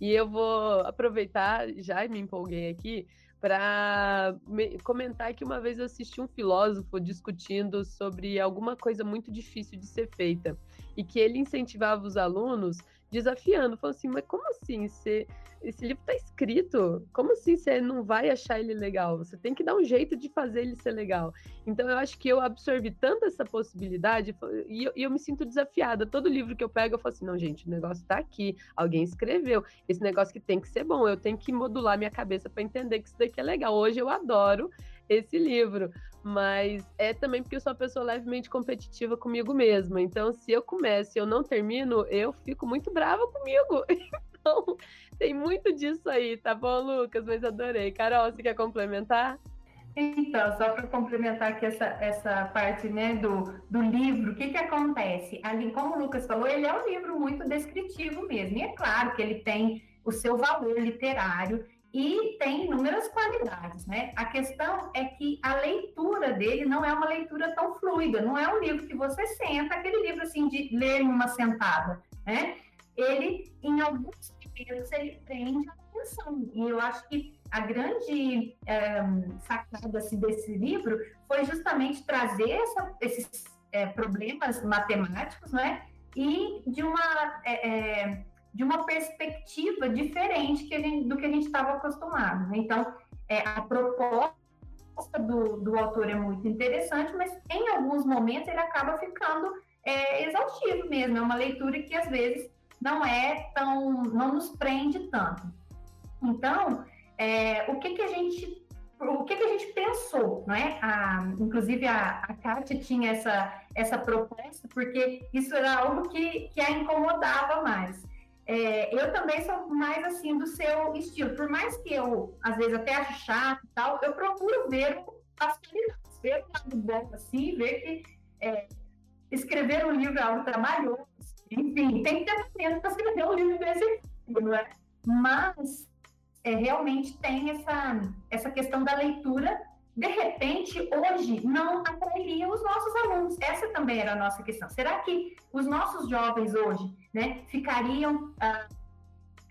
E eu vou aproveitar, já me empolguei aqui, para comentar que uma vez eu assisti um filósofo discutindo sobre alguma coisa muito difícil de ser feita e que ele incentivava os alunos desafiando, falou assim, mas como assim? Você, esse livro está escrito, como assim você não vai achar ele legal? Você tem que dar um jeito de fazer ele ser legal. Então eu acho que eu absorvi tanto essa possibilidade e eu, e eu me sinto desafiada. Todo livro que eu pego, eu falo assim, não, gente, o negócio está aqui, alguém escreveu, esse negócio que tem que ser bom, eu tenho que modular minha cabeça para entender que isso daqui é legal. Hoje eu adoro esse livro, mas é também porque eu sou uma pessoa levemente competitiva comigo mesma. Então, se eu começo e eu não termino, eu fico muito brava comigo. (laughs) Então, tem muito disso aí, tá bom, Lucas? Mas adorei. Carol, você quer complementar? Então, só para complementar aqui essa, essa parte né, do, do livro, o que, que acontece? Ali, como o Lucas falou, ele é um livro muito descritivo mesmo. E é claro que ele tem o seu valor literário e tem inúmeras qualidades, né? A questão é que a leitura dele não é uma leitura tão fluida, não é um livro que você senta, aquele livro assim de ler uma sentada, né? Ele, em alguns momentos, ele prende a atenção. E eu acho que a grande é, sacada assim, desse livro foi justamente trazer essa, esses é, problemas matemáticos, né? E de uma é de uma perspectiva diferente que gente, do que a gente estava acostumado. Né? Então, é, a proposta do, do autor é muito interessante, mas em alguns momentos ele acaba ficando é, exaustivo mesmo. É uma leitura que às vezes não é tão, não nos prende tanto. Então, é, o que que a gente o que, que a gente pensou, não é? A, inclusive a, a Kátia tinha essa, essa proposta, porque isso era algo que, que a incomodava mais. É, eu também sou mais assim do seu estilo. Por mais que eu, às vezes, até ache chato e tal, eu procuro ver as qualidades, ver o lado bom, assim, ver que é, escrever um livro é algo trabalhoso. Enfim, tem que ter tempo para escrever um livro desse tipo, não é? Mas é, realmente tem essa, essa questão da leitura de repente, hoje não atrairia os nossos alunos. Essa também era a nossa questão. Será que os nossos jovens hoje né, ficariam ah,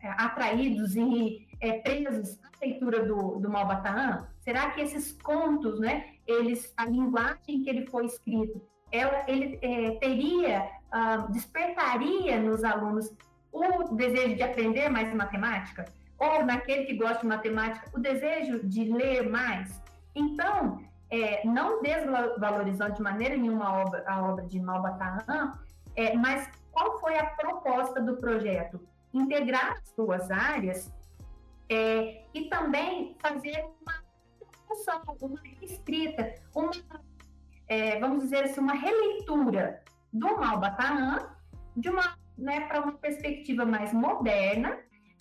atraídos e é, presos à leitura do, do Malbataan? Será que esses contos, né, eles, a linguagem que ele foi escrito, ela, ele é, teria, ah, despertaria nos alunos o desejo de aprender mais matemática? Ou naquele que gosta de matemática, o desejo de ler mais? Então, é, não desvalorizando de maneira nenhuma a obra, a obra de Malbataan, é, mas qual foi a proposta do projeto? Integrar as duas áreas é, e também fazer uma função, uma escrita, uma, é, vamos dizer assim, uma releitura do Malbataan de uma, né, para uma perspectiva mais moderna,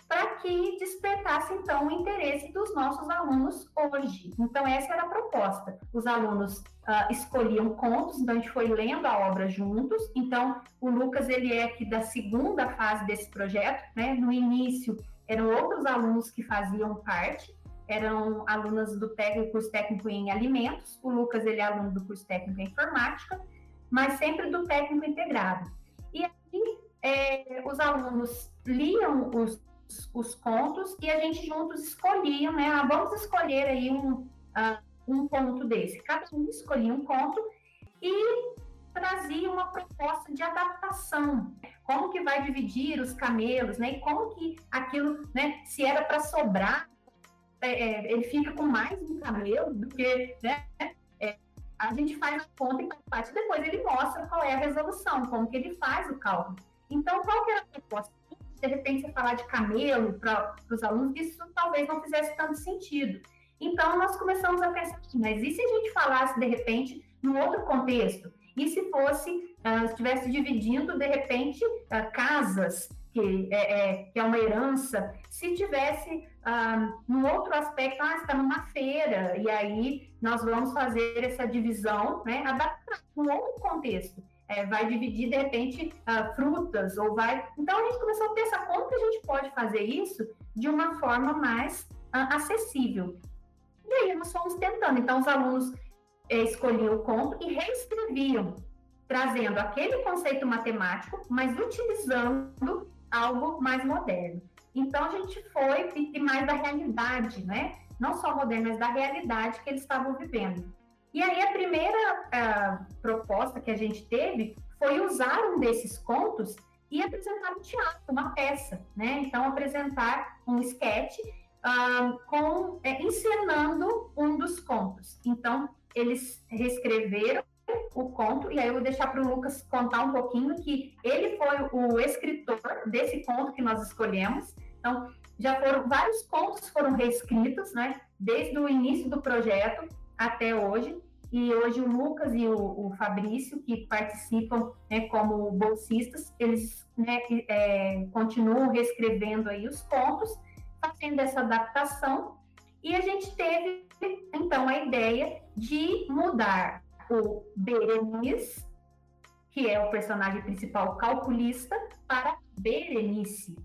para que despertasse então o interesse dos nossos alunos hoje. Então essa era a proposta. Os alunos uh, escolhiam contos, então a gente foi lendo a obra juntos. Então o Lucas ele é aqui da segunda fase desse projeto, né? No início eram outros alunos que faziam parte, eram alunas do técnico, curso técnico em alimentos. O Lucas ele é aluno do curso técnico em informática, mas sempre do técnico integrado. E aí é, os alunos liam os os contos e a gente juntos escolhia, né? Ah, vamos escolher aí um, uh, um conto desse. Cada um escolhia um conto e trazia uma proposta de adaptação. Como que vai dividir os camelos, né? E como que aquilo, né? Se era para sobrar, é, é, ele fica com mais um camelo do que, né? É, a gente faz a conta e parte depois ele mostra qual é a resolução, como que ele faz o cálculo. Então, qual que era a proposta? De repente você falar de camelo para os alunos, isso talvez não fizesse tanto sentido. Então, nós começamos a pensar, mas e se a gente falasse, de repente, num outro contexto? E se fosse, uh, estivesse dividindo, de repente, uh, casas, que é, é, que é uma herança, se tivesse uh, num outro aspecto, ah, está numa feira, e aí nós vamos fazer essa divisão, né, adaptar um outro contexto é, vai dividir, de repente, uh, frutas, ou vai. Então, a gente começou a pensar como que a gente pode fazer isso de uma forma mais uh, acessível. E aí, nós fomos tentando. Então, os alunos eh, escolhiam o conto e reescreviam, trazendo aquele conceito matemático, mas utilizando algo mais moderno. Então, a gente foi e mais da realidade, né? Não só moderno, mas da realidade que eles estavam vivendo. E aí a primeira uh, proposta que a gente teve foi usar um desses contos e apresentar um teatro, uma peça, né? Então apresentar um sketch uh, com é, encenando um dos contos. Então eles reescreveram o conto e aí eu vou deixar para o Lucas contar um pouquinho que ele foi o escritor desse conto que nós escolhemos. Então já foram vários contos foram reescritos, né? Desde o início do projeto até hoje. E hoje o Lucas e o, o Fabrício, que participam né, como bolsistas, eles né, é, continuam reescrevendo aí os contos, fazendo essa adaptação. E a gente teve, então, a ideia de mudar o Berenice, que é o personagem principal calculista, para Berenice.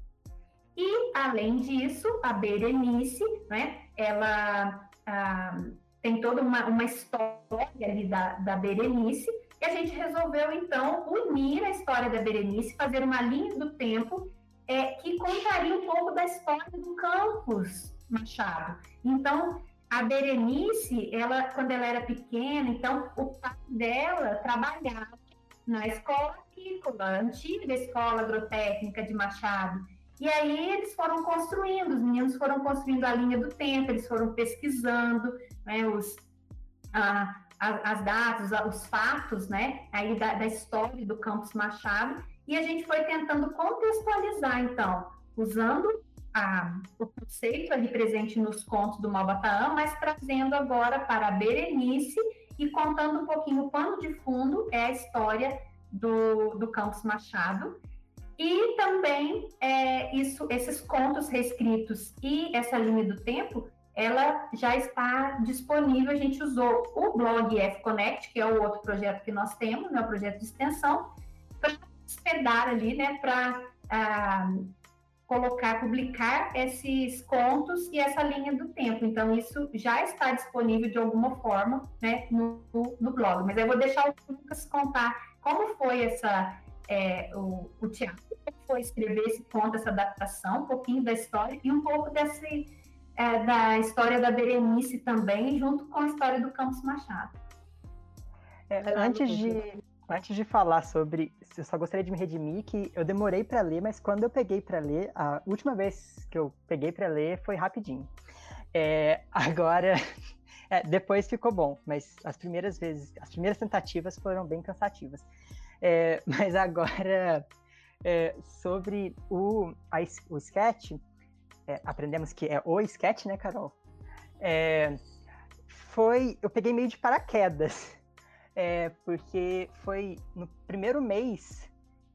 E, além disso, a Berenice, né, ela... Ah, tem toda uma, uma história ali da, da Berenice, e a gente resolveu, então, unir a história da Berenice, fazer uma linha do tempo é, que contaria um pouco da história do campus Machado. Então, a Berenice, ela, quando ela era pequena, então, o pai dela trabalhava na escola agrícola, antiga escola agrotécnica de Machado. E aí eles foram construindo, os meninos foram construindo a linha do tempo, eles foram pesquisando né, os, a, a, as datas, os fatos, né, aí da, da história do Campos Machado, e a gente foi tentando contextualizar, então, usando a, o conceito ali presente nos contos do Malbataã, mas trazendo agora para a Berenice e contando um pouquinho o pano de fundo é a história do, do Campos Machado. E também é, isso, esses contos reescritos e essa linha do tempo, ela já está disponível. A gente usou o blog F Connect, que é o outro projeto que nós temos, né, o projeto de extensão, para hospedar ali, né, para ah, colocar, publicar esses contos e essa linha do tempo. Então, isso já está disponível de alguma forma né, no, no blog. Mas eu vou deixar o Lucas contar como foi essa é, o, o teatro foi escrever esse conto, essa adaptação, um pouquinho da história e um pouco desse, é, da história da Berenice também, junto com a história do Campos Machado. É, antes, de, antes de falar sobre, eu só gostaria de me redimir que eu demorei para ler, mas quando eu peguei para ler, a última vez que eu peguei para ler foi rapidinho. É, (laughs) agora, é, depois ficou bom, mas as primeiras vezes, as primeiras tentativas foram bem cansativas. É, (laughs) mas agora, é, sobre o, a, o sketch, é, aprendemos que é o sketch, né, Carol? É, foi, eu peguei meio de paraquedas, (laughs) é, porque foi no primeiro mês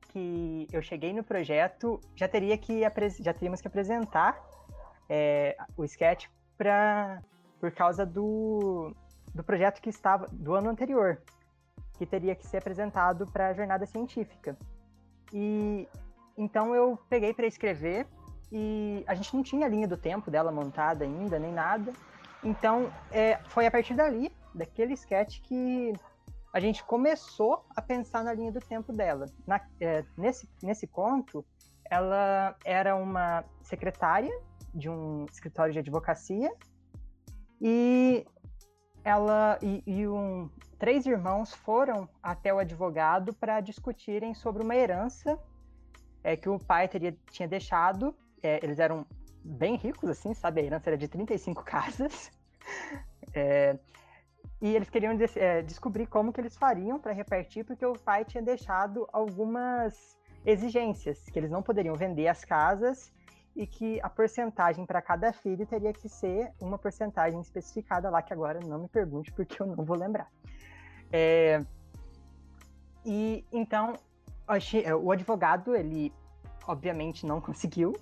que eu cheguei no projeto, já teria que já teríamos que apresentar é, o sketch para por causa do, do projeto que estava do ano anterior, que teria que ser apresentado para a jornada científica. E então eu peguei para escrever e a gente não tinha a linha do tempo dela montada ainda, nem nada. Então é, foi a partir dali, daquele sketch, que a gente começou a pensar na linha do tempo dela. Na, é, nesse, nesse conto, ela era uma secretária de um escritório de advocacia e ela e, e um, três irmãos foram até o advogado para discutirem sobre uma herança é, que o pai teria, tinha deixado. É, eles eram bem ricos, assim, sabe? A herança era de 35 (laughs) casas. É, e eles queriam é, descobrir como que eles fariam para repartir, porque o pai tinha deixado algumas exigências, que eles não poderiam vender as casas e que a porcentagem para cada filho teria que ser uma porcentagem especificada lá, que agora não me pergunte, porque eu não vou lembrar. É, e então é, o advogado, ele obviamente não (laughs) conseguiu,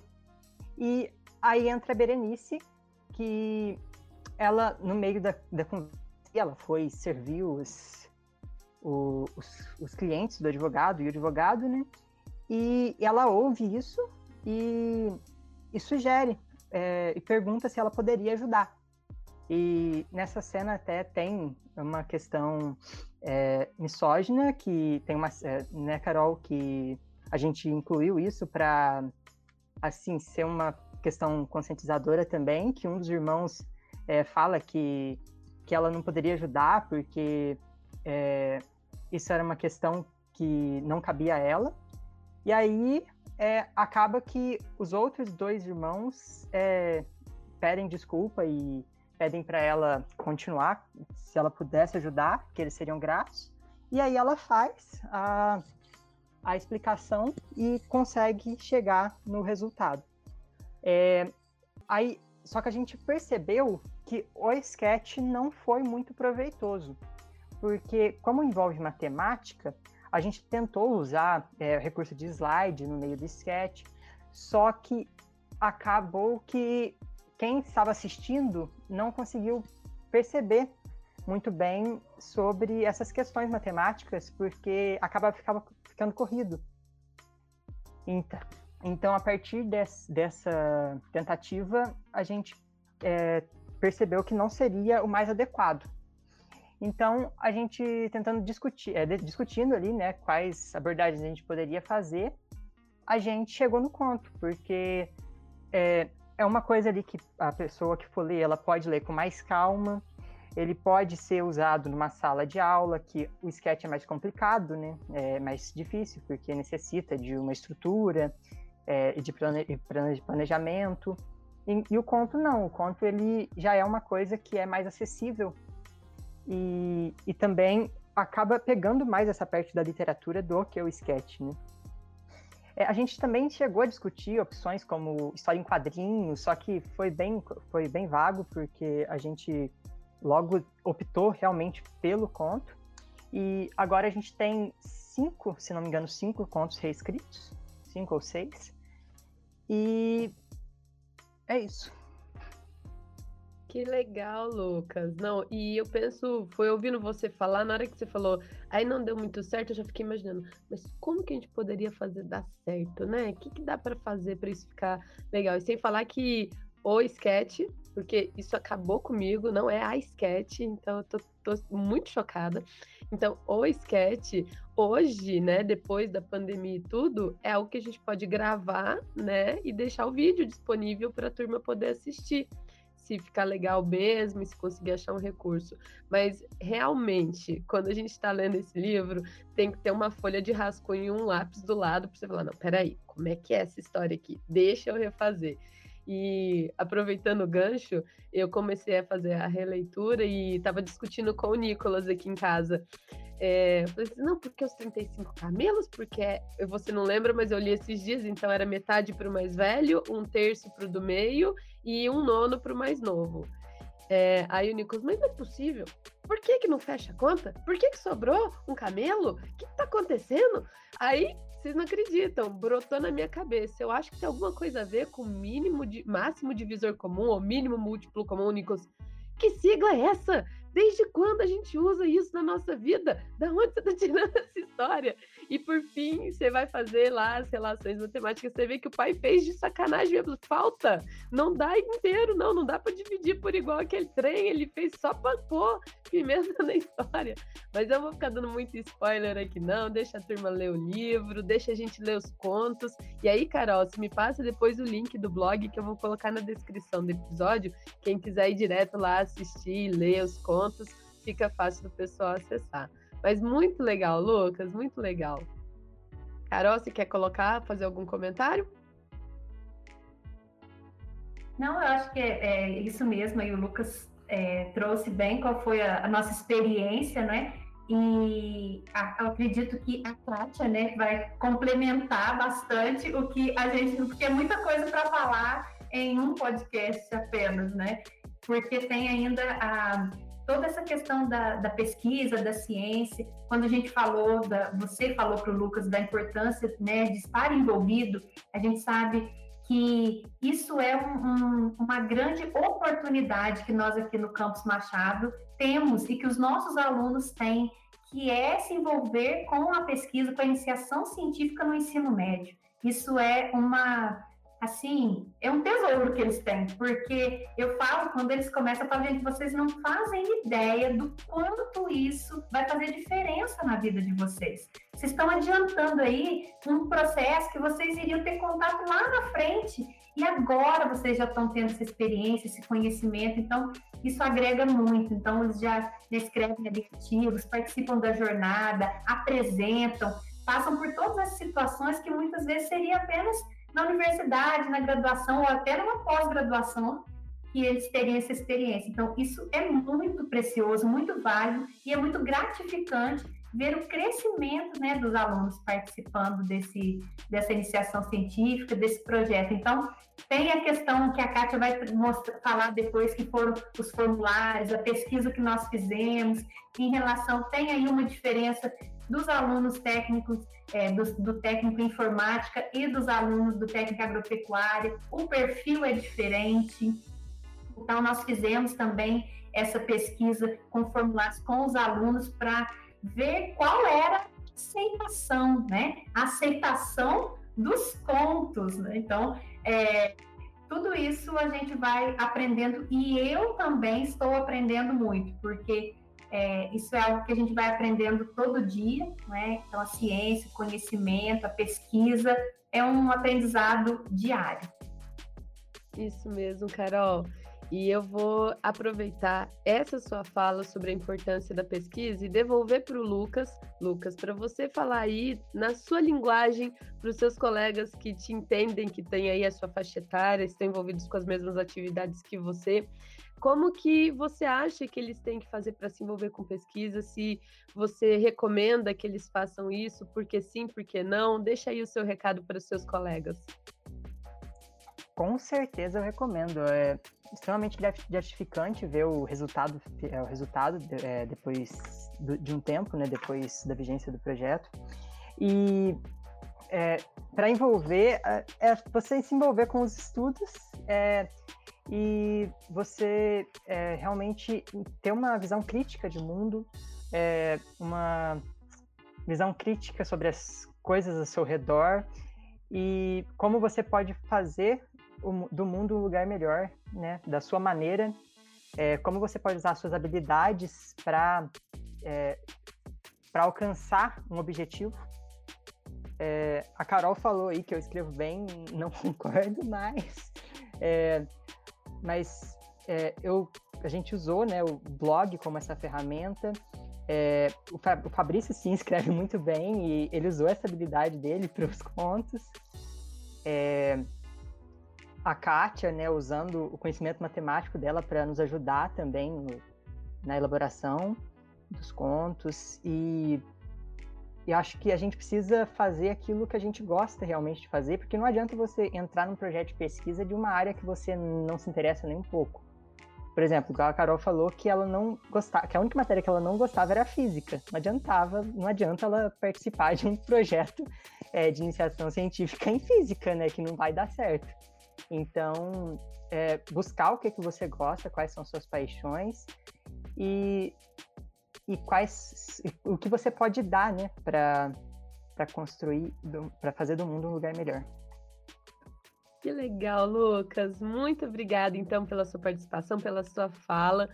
e aí entra a Berenice, que ela, no meio da, da conversa, ela foi servir os, os, os clientes do advogado e o advogado, né? E ela ouve isso e e sugere é, e pergunta se ela poderia ajudar. E nessa cena até tem uma questão é, misógina, que tem uma, é, né, Carol, que a gente incluiu isso para, assim, ser uma questão conscientizadora também, que um dos irmãos é, fala que, que ela não poderia ajudar porque é, isso era uma questão que não cabia a ela. E aí é, acaba que os outros dois irmãos é, pedem desculpa e pedem para ela continuar, se ela pudesse ajudar, que eles seriam gratos. E aí ela faz a, a explicação e consegue chegar no resultado. É, aí, só que a gente percebeu que o sketch não foi muito proveitoso, porque como envolve matemática, a gente tentou usar é, recurso de slide no meio do sketch, só que acabou que quem estava assistindo não conseguiu perceber muito bem sobre essas questões matemáticas, porque acaba ficava ficando corrido. Então, então a partir des, dessa tentativa, a gente é, percebeu que não seria o mais adequado. Então, a gente tentando discutir, é, discutindo ali, né, quais abordagens a gente poderia fazer, a gente chegou no conto, porque é, é uma coisa ali que a pessoa que for ler, ela pode ler com mais calma, ele pode ser usado numa sala de aula, que o sketch é mais complicado, né, é mais difícil, porque necessita de uma estrutura é, e de planejamento, e, e o conto não, o conto ele já é uma coisa que é mais acessível. E, e também acaba pegando mais essa parte da literatura do que o sketch, né? É, a gente também chegou a discutir opções como história em quadrinhos, só que foi bem, foi bem vago, porque a gente logo optou realmente pelo conto. E agora a gente tem cinco, se não me engano, cinco contos reescritos, cinco ou seis. E é isso. Que legal, Lucas. Não, e eu penso, foi ouvindo você falar, na hora que você falou, aí não deu muito certo, eu já fiquei imaginando, mas como que a gente poderia fazer dar certo, né? O que, que dá para fazer para isso ficar legal? E sem falar que o sketch, porque isso acabou comigo, não é a sketch, então eu tô, tô muito chocada. Então, o sketch, hoje, né, depois da pandemia e tudo, é algo que a gente pode gravar, né, e deixar o vídeo disponível para a turma poder assistir se ficar legal mesmo se conseguir achar um recurso. Mas realmente, quando a gente está lendo esse livro, tem que ter uma folha de rascunho e um lápis do lado para você falar: não, peraí, como é que é essa história aqui? Deixa eu refazer. E aproveitando o gancho, eu comecei a fazer a releitura e estava discutindo com o Nicolas aqui em casa. É, eu falei assim, não, porque os 35 camelos, porque você não lembra, mas eu li esses dias, então era metade para o mais velho, um terço para o do meio e um nono para o mais novo. É, aí o Nicolas, mas não é possível. Por que que não fecha a conta? Por que que sobrou um camelo? O que, que tá acontecendo? Aí, vocês não acreditam, brotou na minha cabeça. Eu acho que tem alguma coisa a ver com mínimo de máximo divisor comum ou mínimo múltiplo comum, Nicolas. Que sigla é essa? Desde quando a gente usa isso na nossa vida? Da onde você está tirando (laughs) essa história? E por fim, você vai fazer lá as relações matemáticas, você vê que o pai fez de sacanagem mesmo. Falta. Não dá inteiro, não. Não dá para dividir por igual aquele trem. Ele fez só para pôr pimenta na história. Mas eu vou ficar dando muito spoiler aqui, não. Deixa a turma ler o livro, deixa a gente ler os contos. E aí, Carol, se me passa depois o link do blog que eu vou colocar na descrição do episódio. Quem quiser ir direto lá assistir, ler os contos, fica fácil do pessoal acessar. Mas muito legal, Lucas, muito legal. Carol, você quer colocar, fazer algum comentário? Não, eu acho que é, é isso mesmo. Aí o Lucas é, trouxe bem qual foi a, a, nossa experiência, né? E a, eu acredito que a Kátia, né, vai complementar bastante o que a gente, porque é muita coisa para falar em um podcast apenas, né? Porque tem ainda a toda essa questão da, da, pesquisa, da ciência, quando a gente falou, da, você falou para o Lucas da importância né, de estar envolvido, a gente sabe que isso é um, um, uma grande oportunidade que nós aqui no Campus Machado temos e que os nossos alunos têm, que é se envolver com a pesquisa, com a iniciação científica no ensino médio. Isso é uma assim, é um tesouro que eles têm, porque eu falo, quando eles começam, eu falo, gente, vocês não fazem ideia do quanto isso vai fazer diferença na vida de vocês. Vocês estão adiantando aí um processo que vocês iriam ter contato lá na frente, e agora vocês já estão tendo essa experiência, esse conhecimento, então isso agrega muito. Então, eles já escrevem artigos, participam da jornada, apresentam, passam por todas as situações que muitas vezes seria apenas na universidade, na graduação ou até numa pós-graduação que eles teriam essa experiência. Então, isso é muito precioso, muito válido e é muito gratificante ver o crescimento né, dos alunos participando desse, dessa iniciação científica, desse projeto. Então, tem a questão que a Kátia vai mostrar, falar depois, que foram os formulários, a pesquisa que nós fizemos, em relação, tem aí uma diferença dos alunos técnicos, é, do, do, técnico informática e dos alunos do técnico agropecuária. O perfil é diferente. Então, nós fizemos também essa pesquisa com formulários com os alunos para ver qual era a aceitação, né? A aceitação dos contos, né? Então, é, tudo isso a gente vai aprendendo e eu também estou aprendendo muito, porque é, isso é algo que a gente vai aprendendo todo dia, né? Então, a ciência, o conhecimento, a pesquisa é um aprendizado diário. Isso mesmo, Carol. E eu vou aproveitar essa sua fala sobre a importância da pesquisa e devolver para o Lucas, Lucas, para você falar aí na sua linguagem para os seus colegas que te entendem, que têm aí a sua faixa etária, estão envolvidos com as mesmas atividades que você. Como que você acha que eles têm que fazer para se envolver com pesquisa? Se você recomenda que eles façam isso, porque sim, porque não? Deixa aí o seu recado para os seus colegas. Com certeza eu recomendo. É extremamente gratificante ver o resultado, é, o resultado é, depois de um tempo, né, depois da vigência do projeto. E é, para envolver, é, é você se envolver com os estudos, é, e você é, realmente ter uma visão crítica de mundo, é, uma visão crítica sobre as coisas ao seu redor e como você pode fazer o, do mundo um lugar melhor, né, da sua maneira, é, como você pode usar suas habilidades para é, para alcançar um objetivo. É, a Carol falou aí que eu escrevo bem, não (laughs) concordo mais. É, mas é, eu, a gente usou né, o blog como essa ferramenta. É, o, o, Fabrício sim (laughs) escreve muito bem e ele usou essa habilidade dele para os contos. É, a Kátia, né, usando o conhecimento matemático dela para nos ajudar também no, na elaboração dos contos e e acho que a gente precisa fazer aquilo que a gente gosta realmente de fazer, porque não adianta você entrar num projeto de pesquisa de uma área que você não se interessa nem um pouco. por exemplo, a Carol falou que ela não gostava, que a única matéria que ela não gostava era física. Não adiantava, não adianta ela participar de um (laughs) projeto é, de iniciação científica em física, né? Que não vai dar certo. Então, é, buscar o que, que você gosta, quais são suas paixões e, e quais o que você pode dar, né? Para para construir, para fazer do mundo um lugar melhor. Que legal, Lucas. Muito obrigada, então, pela sua participação, pela sua fala.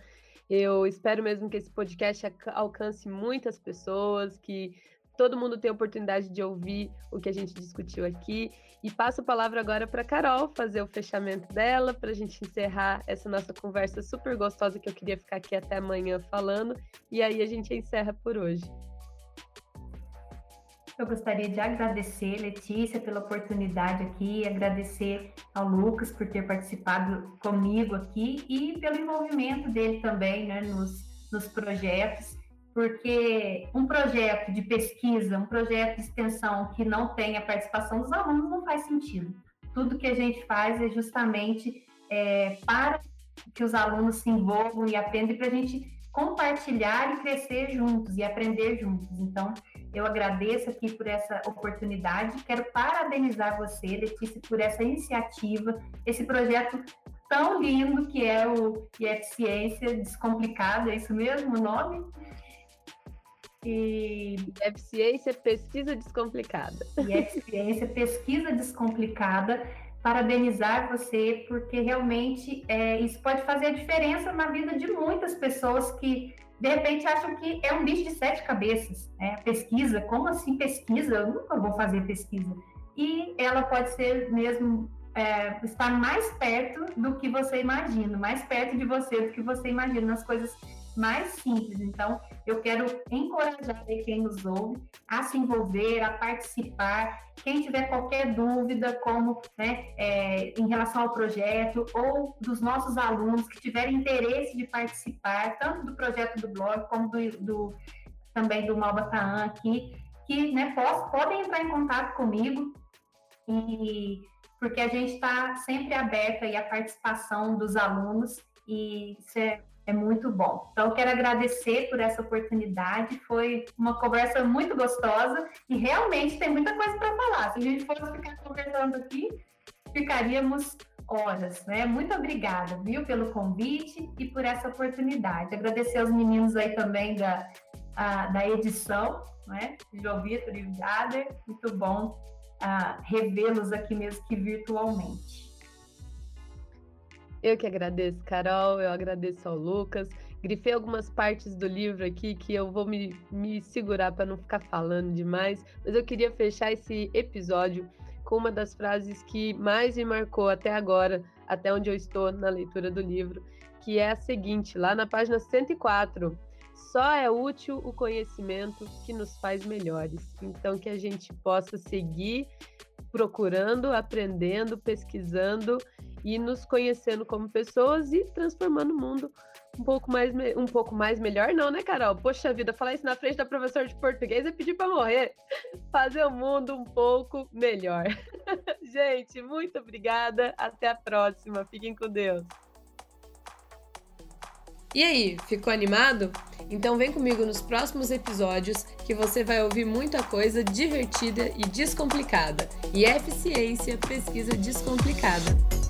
Eu espero mesmo que esse podcast alcance muitas pessoas, que todo mundo tenha a oportunidade de ouvir o que a gente discutiu aqui. E passo a palavra agora para Carol fazer o fechamento dela, para a gente encerrar essa nossa conversa super gostosa que eu queria ficar aqui até amanhã falando. E aí a gente encerra por hoje. Eu gostaria de agradecer, Letícia, pela oportunidade aqui, agradecer ao Lucas por ter participado comigo aqui e pelo envolvimento dele também né, nos, nos projetos, porque um projeto de pesquisa, um projeto de extensão que não tem a participação dos alunos não faz sentido. Tudo que a gente faz é justamente é, para que os alunos se envolvam e aprendam para a gente compartilhar e crescer juntos e aprender juntos. Então, eu agradeço aqui por essa oportunidade. Quero parabenizar você, Letícia, por essa iniciativa, esse projeto tão lindo que é o IF Ciência Descomplicado, é isso mesmo o nome? E Ciência Pesquisa Descomplicada. IF Ciência Pesquisa Descomplicada. Parabenizar você, porque realmente é, isso pode fazer diferença na vida de muitas pessoas que de repente acham que é um bicho de sete cabeças. Né? Pesquisa, como assim pesquisa? Eu nunca vou fazer pesquisa. E ela pode ser mesmo é, estar mais perto do que você imagina, mais perto de você do que você imagina nas coisas mais simples. Então, eu quero encorajar quem nos ouve a se envolver, a participar. Quem tiver qualquer dúvida, como né, é, em relação ao projeto, ou dos nossos alunos que tiverem interesse de participar, tanto do projeto do blog, como do, do também do Malbataan aqui, que né, posso, podem entrar em contato comigo, e porque a gente está sempre aberto aí à participação dos alunos, e isso é é muito bom. Então, quero agradecer por essa oportunidade. Foi uma conversa muito gostosa e realmente tem muita coisa para falar. Se a gente fosse ficar conversando aqui, ficaríamos horas, né? Muito obrigada, viu, pelo convite e por essa oportunidade. Agradecer aos meninos aí também da, a, da edição, né? João Vitor e Jader. Muito bom uh, revê-los aqui mesmo que virtualmente. Eu que agradeço, Carol, eu agradeço ao Lucas. Grifei algumas partes do livro aqui que eu vou me, me segurar para não ficar falando demais, mas eu queria fechar esse episódio com uma das frases que mais me marcou até agora, até onde eu estou na leitura do livro, que é a seguinte, lá na página 104. Só é útil o conhecimento que nos faz melhores. Então, que a gente possa seguir procurando, aprendendo, pesquisando e nos conhecendo como pessoas e transformando o mundo um pouco mais, um pouco mais melhor, não, né, Carol? Poxa vida, falar isso na frente da professora de português é pedir para morrer. Fazer o mundo um pouco melhor. (laughs) Gente, muito obrigada. Até a próxima. Fiquem com Deus. E aí, ficou animado? Então vem comigo nos próximos episódios que você vai ouvir muita coisa divertida e descomplicada. E eficiência, pesquisa descomplicada.